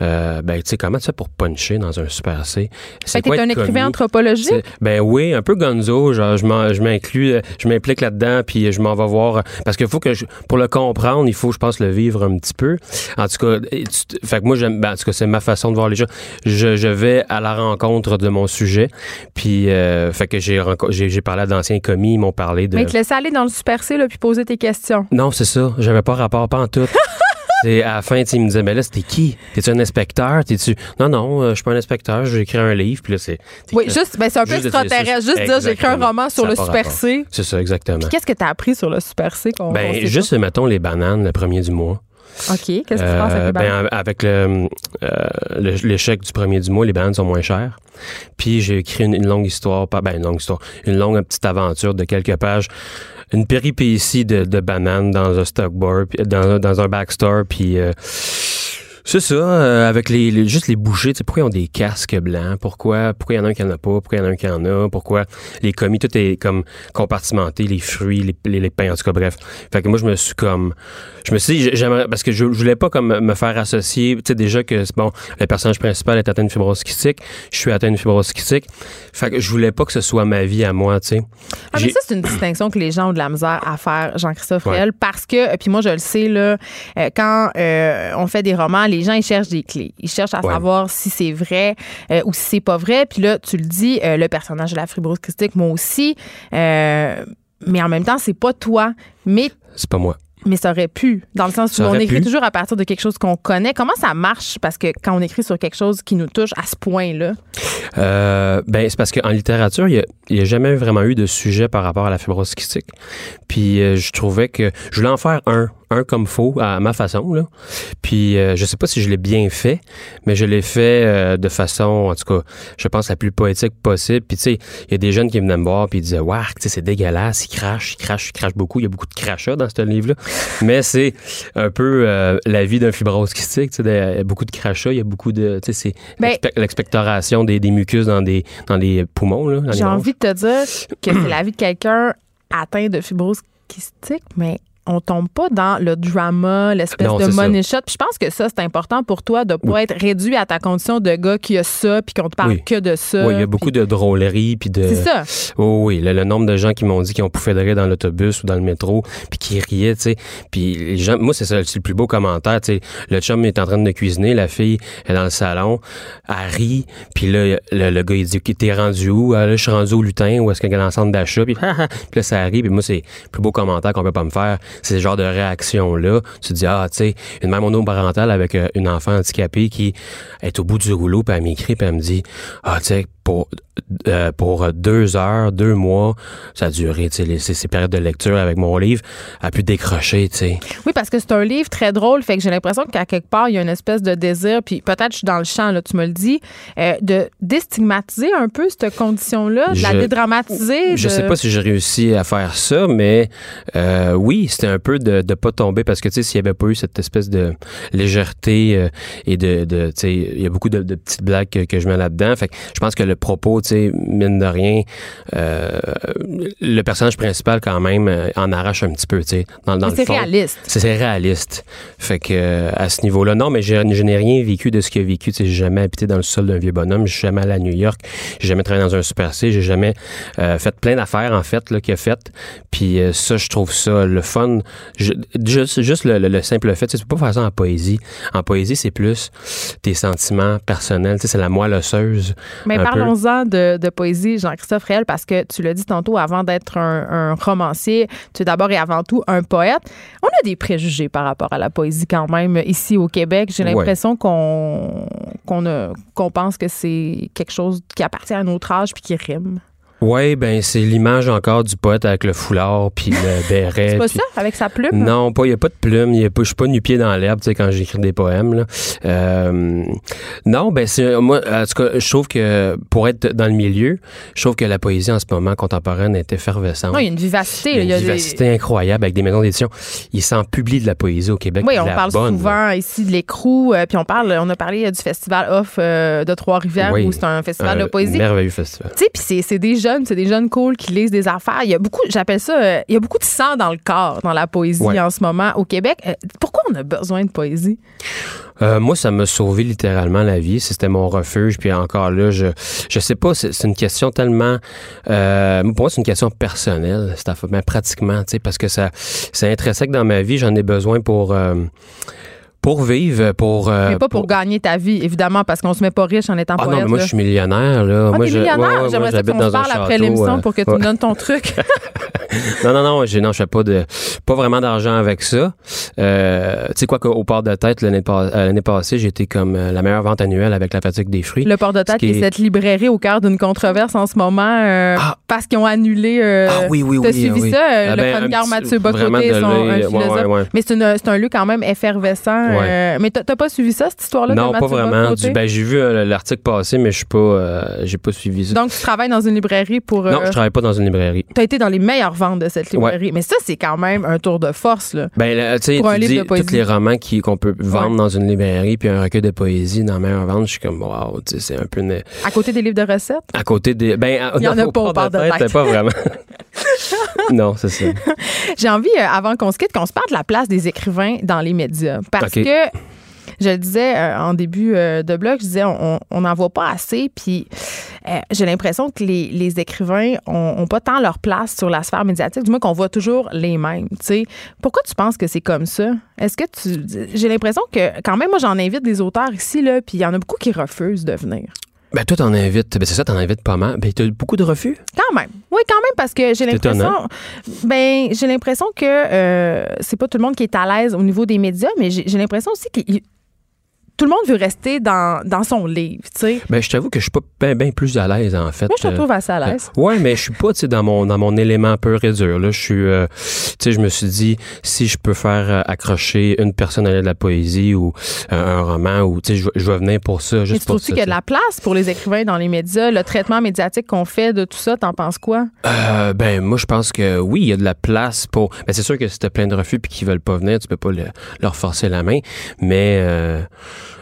Euh, ben, tu sais, comment tu fais pour puncher dans un super C? C'est
Fait que
quoi
t'es un écrivain anthropologique.
Ben oui, un peu gonzo. Genre, je m'inclus, je m'implique là-dedans, puis je m'en vais voir. Parce qu'il faut que, je- pour le comprendre, il faut, je pense, le vivre un petit peu. En tout cas, tu- fait que moi, j'aime, ben, en tout cas, c'est ma façon de voir les gens. Je, je vais à la rencontre de mon sujet, puis euh, fait que j'ai, j'ai, j'ai parlé à d'anciens commis, ils m'ont parlé de.
Mais te laisser aller dans le super C là, puis poser tes questions.
Non, c'est ça. J'avais pas rapport, pas en tout. C'est à la fin, il me disait, mais là, c'était qui? T'es-tu un inspecteur? T'es-tu. Non, non, euh, je suis pas un inspecteur, j'ai écrit un livre, puis là, c'est.
Oui, juste, ben, c'est un peu extraterrestre. Juste dire, j'ai écrit un roman sur le super. C.
C'est ça, exactement.
Puis qu'est-ce que tu as appris sur le super C qu'on on
Ben, juste, mettons, les bananes le premier du mois.
OK. Qu'est-ce qui se passe avec
Euh,
les
ben,
bananes?
avec le, euh, le- l'échec du premier du mois, les bananes sont moins chères. Puis j'ai écrit une, une longue histoire, pas ben une longue histoire, une longue petite aventure de quelques pages, une péripétie de, de bananes dans un stock bar, dans, dans un backstore, puis euh, c'est ça, euh, avec les, les- juste les bouchers, tu sais, pourquoi ils ont des casques blancs, pourquoi pourquoi il y en a un qui en a pas, pourquoi il y en a un qui en a, pourquoi les commis, tout est comme compartimenté, les fruits, les, les, les pains, en tout cas, bref. Fait que moi, je me suis comme, je me suis dit, j'aimerais, parce que je, je voulais pas comme me faire associer, tu sais, déjà que, bon, le personnage principal est atteint de fibrose kystique, je suis atteint de fibrose kystique, fait que je voulais pas que ce soit ma vie à moi, tu sais.
Ah, mais ça, c'est une distinction que les gens ont de la misère à faire, Jean-Christophe
Ouais.
Réel, parce que, puis moi, je le sais, là, euh, quand euh, on fait des romans, les gens, ils cherchent des clés. Ils cherchent à
Ouais.
savoir si c'est vrai euh, ou si c'est pas vrai. Puis là, tu le dis, euh, le personnage de la fibrose kystique, moi aussi. euh, mais en même temps, c'est pas toi. Mais
C'est pas moi.
mais ça aurait pu, dans le sens où on écrit
pu.
toujours à partir de quelque chose qu'on connaît. Comment ça marche? Parce que quand on écrit sur quelque chose qui nous touche à ce point-là,
Euh, ben, c'est parce qu'en littérature, il n'y a, jamais vraiment eu de sujet par rapport à la fibrose kystique. Puis euh, je trouvais que je voulais en faire un, un comme faux, à ma façon. Là. Puis euh, je sais pas si je l'ai bien fait, mais je l'ai fait euh, de façon, en tout cas, je pense la plus poétique possible. Puis tu sais, il y a des jeunes qui venaient me voir puis ils disaient, waouh, tu sais, c'est dégueulasse, il crache, il crache, il crache beaucoup. Il y a beaucoup de crachats dans ce livre-là. Mais c'est un peu euh, la vie d'un fibrose kystique. Tu sais, des- il y a beaucoup de crachats, il y a beaucoup de, tu sais, c'est
Ben-
l'expe- l'expectoration des, des mucus dans des dans les poumons
j'ai envie de te dire que c'est la vie de quelqu'un atteint de fibrose kystique, mais on tombe pas dans le drama, l'espèce de
ça.
money shot. Puis je pense que ça, c'est important pour toi de pas être réduit à ta condition de gars qui a ça, puis qu'on te parle
Oui.
que de ça.
Oui, il y a beaucoup
puis-
de drôleries puis de.
C'est ça.
Oh oui, le, le nombre de gens qui m'ont dit qu'ils ont pouffé de rire dans l'autobus ou dans le métro, puis qui riaient, tu sais. Puis les gens, moi c'est ça, le plus beau commentaire, tu sais. Le chum est en train de cuisiner, la fille est dans le salon, elle rit, puis là le, le gars il dit t'es rendu où? Ah, Là, je suis rendu au lutin ou est-ce qu'il y a un centre d'achat puis, puis là ça arrive, puis moi c'est le plus beau commentaire qu'on peut pas me faire, c'est ce genre de réaction là. Tu dis ah, tu sais, une mère monoparentale avec euh, une enfant handicapée qui est au bout du rouleau, puis elle m'écrit, puis elle me dit ah, tu sais pour euh, pour deux heures, deux mois, ça a duré, tu sais, ces, périodes de lecture avec mon livre, a pu décrocher, tu sais.
Oui, parce que c'est un livre très drôle, fait que j'ai l'impression qu'à quelque part, il y a une espèce de désir, puis peut-être je suis dans le champ, là, tu me le dis, euh, de déstigmatiser un peu cette condition-là, de la dédramatiser.
Je
de-
sais pas si j'ai réussi à faire ça, mais euh, oui, c'était un peu de ne pas tomber parce que tu sais, s'il y avait pas eu cette espèce de légèreté et de, de tu sais, il y a beaucoup de, de petites blagues que, que je mets là-dedans. Fait que je pense que le le propos, tu sais, mine de rien, euh, le personnage principal, quand même, euh, en arrache un petit peu, tu sais. Dans, dans le
c'est réaliste.
C'est réaliste. Fait que euh, à ce niveau-là, non, mais je, je n'ai rien vécu de ce qu'il a vécu. Tu sais, j'ai jamais habité dans le sol d'un vieux bonhomme. Je suis jamais allé à New York. J'ai jamais travaillé dans un super C. J'ai jamais fait plein d'affaires en fait là qu'il a fait. Puis ça, je trouve ça le fun. Je- juste, juste le, le- le simple fait, tu sais, tu peux pas faire ça en poésie. En poésie, c'est plus tes sentiments personnels. Tu sais, c'est la moelle osseuse.
Mais
peu.
Parlons-en de, de poésie, Jean-Christophe Réel, parce que tu l'as dit tantôt, avant d'être un, un romancier, tu es d'abord et avant tout un poète. On a des préjugés par rapport à la poésie quand même ici au Québec. J'ai
Ouais.
l'impression qu'on qu'on a- qu'on pense que c'est quelque chose qui appartient à notre âge puis qui rime.
Ouais, ben c'est l'image encore du poète avec le foulard puis le béret.
C'est pas ça, avec sa plume?
Non, pas. Il n'y a pas de plume. Y a pas, je suis pas nu-pied dans l'herbe, tu sais, quand j'écris des poèmes. Là. Euh, non, ben c'est moi. En tout cas, je trouve que pour être dans le milieu, je trouve que la poésie en ce moment contemporaine est effervescente.
Non, il y a une vivacité.
Il y a une
Il y a des-
vivacité incroyable avec des maisons d'édition. Ils s'en publient de la poésie au Québec.
Oui, on
la
parle
bonne, là.
souvent ici de l'écrou, euh, puis on parle, on a parlé euh, du festival off euh, de Trois-Rivières
Oui.
où c'est un festival de poésie.
merveilleux festival.
Tu sais, puis c'est- des jeunes, c'est des jeunes cool qui lisent des affaires. Il y a beaucoup, j'appelle ça, euh, il y a beaucoup de sang dans le corps dans la poésie
Ouais.
en ce moment au Québec. Euh, pourquoi on a besoin de poésie?
Euh, moi, ça m'a sauvé littéralement la vie. C'était mon refuge. Puis encore là, je je sais pas. C'est une question tellement. Euh, pour moi, c'est une question personnelle. C'est ben, pratiquement, tu sais, parce que ça c'est intrinsèque dans ma vie. J'en ai besoin pour euh, pour vivre, pour. euh,
mais pas pour, gagner ta vie, évidemment, parce qu'on se met pas riche en étant
Ah
poète.
non, mais moi,
là.
je suis millionnaire, là.
Ah,
moi, je,
millionnaire?
ouais,
J'aimerais ça qu'on se parle après l'émission pour que tu me donnes ton truc.
Non, non, non, je fais pas de, pas vraiment d'argent avec ça. Euh, tu sais quoi qu'au port de tête, l'année, euh, l'année passée, j'ai été comme euh, la meilleure vente annuelle avec la fatigue des fruits.
Le port de tête,
qui
est
est-
cette librairie au cœur d'une controverse en ce moment euh,
Ah.
parce qu'ils ont annulé. euh,
ah oui, oui, oui.
T'as suivi
oui.
ça,
Ah
le
ben,
chroniqueur Mathieu Bocoté, son, un
l'œil, ouais,
philosophe.
ouais, ouais.
Mais c'est, un lieu quand même effervescent. Mais t'as, t'as pas suivi ça, cette histoire-là? de
Non, pas vraiment. Du- ben, j'ai vu l'article passer, mais je suis pas, j'ai pas suivi ça.
Donc, tu travailles dans une librairie pour.
non, je travaille pas dans une librairie.
tu as été dans les meilleures ventes de cette librairie. Mais ça, c'est quand même un tour de force. Là.
Ben, là, tu sais,
Pour un
tu
livre
dis
de poésie.
tous les romans qui, qu'on peut vendre
Ouais.
dans une librairie, puis un recueil de poésie dans la meilleure vente, je suis comme, wow, c'est un peu une-
À côté des livres de recettes?
à côté des. Ben,
Il y en a pas au bord de tête.
pas vraiment. non, c'est ça.
J'ai envie, euh, avant qu'on se quitte, qu'on se parle de la place des écrivains dans les médias. Parce que. Je le disais euh, en début euh, de blog, je disais on n'en voit pas assez, puis euh, j'ai l'impression que les, les écrivains ont, ont pas tant leur place sur la sphère médiatique, du moins qu'on voit toujours les mêmes. Pourquoi tu penses que c'est comme ça? Est-ce que tu J'ai l'impression que quand même moi j'en invite des auteurs ici là, puis il y en a beaucoup qui refusent de venir.
Ben, toi, t'en invites. Ben, c'est ça, t'en invites pas mal. Ben, t'as beaucoup de refus?
Quand même. Oui, quand même, parce que j'ai l'impression. Ben, j'ai l'impression que euh, c'est pas tout le monde qui est à l'aise au niveau des médias, mais j'ai l'impression aussi que il- tout le monde veut rester dans, dans son livre, tu sais.
Ben, je t'avoue que je suis pas bien ben plus à l'aise, en fait.
Moi, je te
Euh,
trouve assez à l'aise.
Ouais, mais je suis pas, tu sais, dans mon, dans mon élément pur et dur. Là, je suis, euh, tu sais, je me suis dit, si je peux faire euh, accrocher une personnalité de la poésie ou euh, un roman, ou, tu sais, je, vais- je vais venir pour ça,
Mais
juste
tu
pour
trouves-tu
ça.
qu'il y a de la place pour les écrivains dans les médias, le traitement médiatique qu'on fait de tout ça, t'en penses quoi?
Euh, ben, moi, je pense que oui, il y a de la place pour. Ben, c'est sûr que si t'as plein de refus puis qu'ils veulent pas venir, tu peux pas le- leur forcer la main. Mais, euh,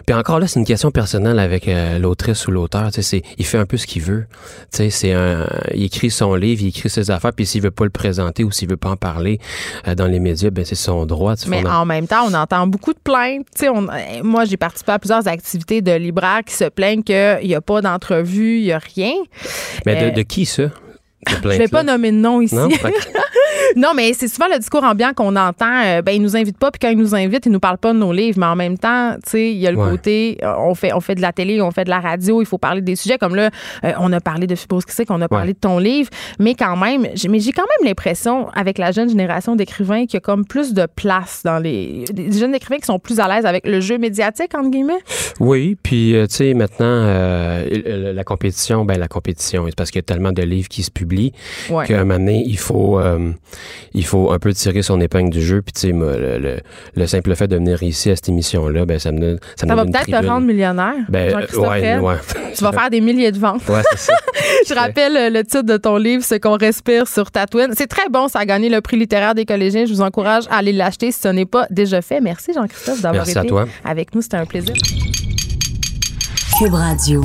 puis encore là, c'est une question personnelle avec euh, l'autrice ou l'auteur. C'est, il fait un peu ce qu'il veut. C'est un, il écrit son livre, il écrit ses affaires, puis s'il veut pas le présenter ou s'il veut pas en parler euh, dans les médias, ben c'est son droit.
Mais
en-
en même temps, on entend beaucoup de plaintes. On- euh, moi, j'ai participé à plusieurs activités de libraires qui se plaignent qu'il n'y a pas d'entrevue, il n'y a rien.
Mais
euh,
de, de qui ça?
Je ne vais pas nommer de nom ici.
Non?
Non, mais c'est souvent le discours ambiant qu'on entend. euh, ben, ils nous invitent pas, puis quand ils nous invitent, ils nous parlent pas de nos livres. Mais en même temps, tu sais, il y a le
Ouais.
côté, euh, on fait, on fait de la télé, on fait de la radio, il faut parler des sujets. Comme là, euh, on a parlé de Fibrose Critique, on a parlé
Ouais.
de ton livre. Mais quand même, j'ai, mais j'ai quand même l'impression, avec la jeune génération d'écrivains, qu'il y a comme plus de place dans les. Des jeunes écrivains qui sont plus à l'aise avec le jeu médiatique, entre guillemets.
Oui, puis euh, tu sais maintenant la compétition, ben la compétition, c'est parce qu'il y a tellement de livres qui se publient
Ouais.
qu'à un moment donné, il faut euh, il faut un peu tirer son épingle du jeu. Puis tu sais, le, le, le simple fait de venir ici à cette émission-là, ben ça me donne ça, me
Ça va peut-être te rendre millionnaire.
Ben euh, ouais, ouais.
Tu vas faire des milliers de ventes.
Ouais, c'est ça.
Je rappelle euh, le titre de ton livre, Ce qu'on respire sur Tatooine. C'est très bon, ça a gagné le prix littéraire des collégiens. Je vous encourage à aller l'acheter si ce n'est pas déjà fait. Merci Jean-Christophe d'avoir
Merci à
été
toi.
avec nous. C'était un plaisir.
Cube Radio.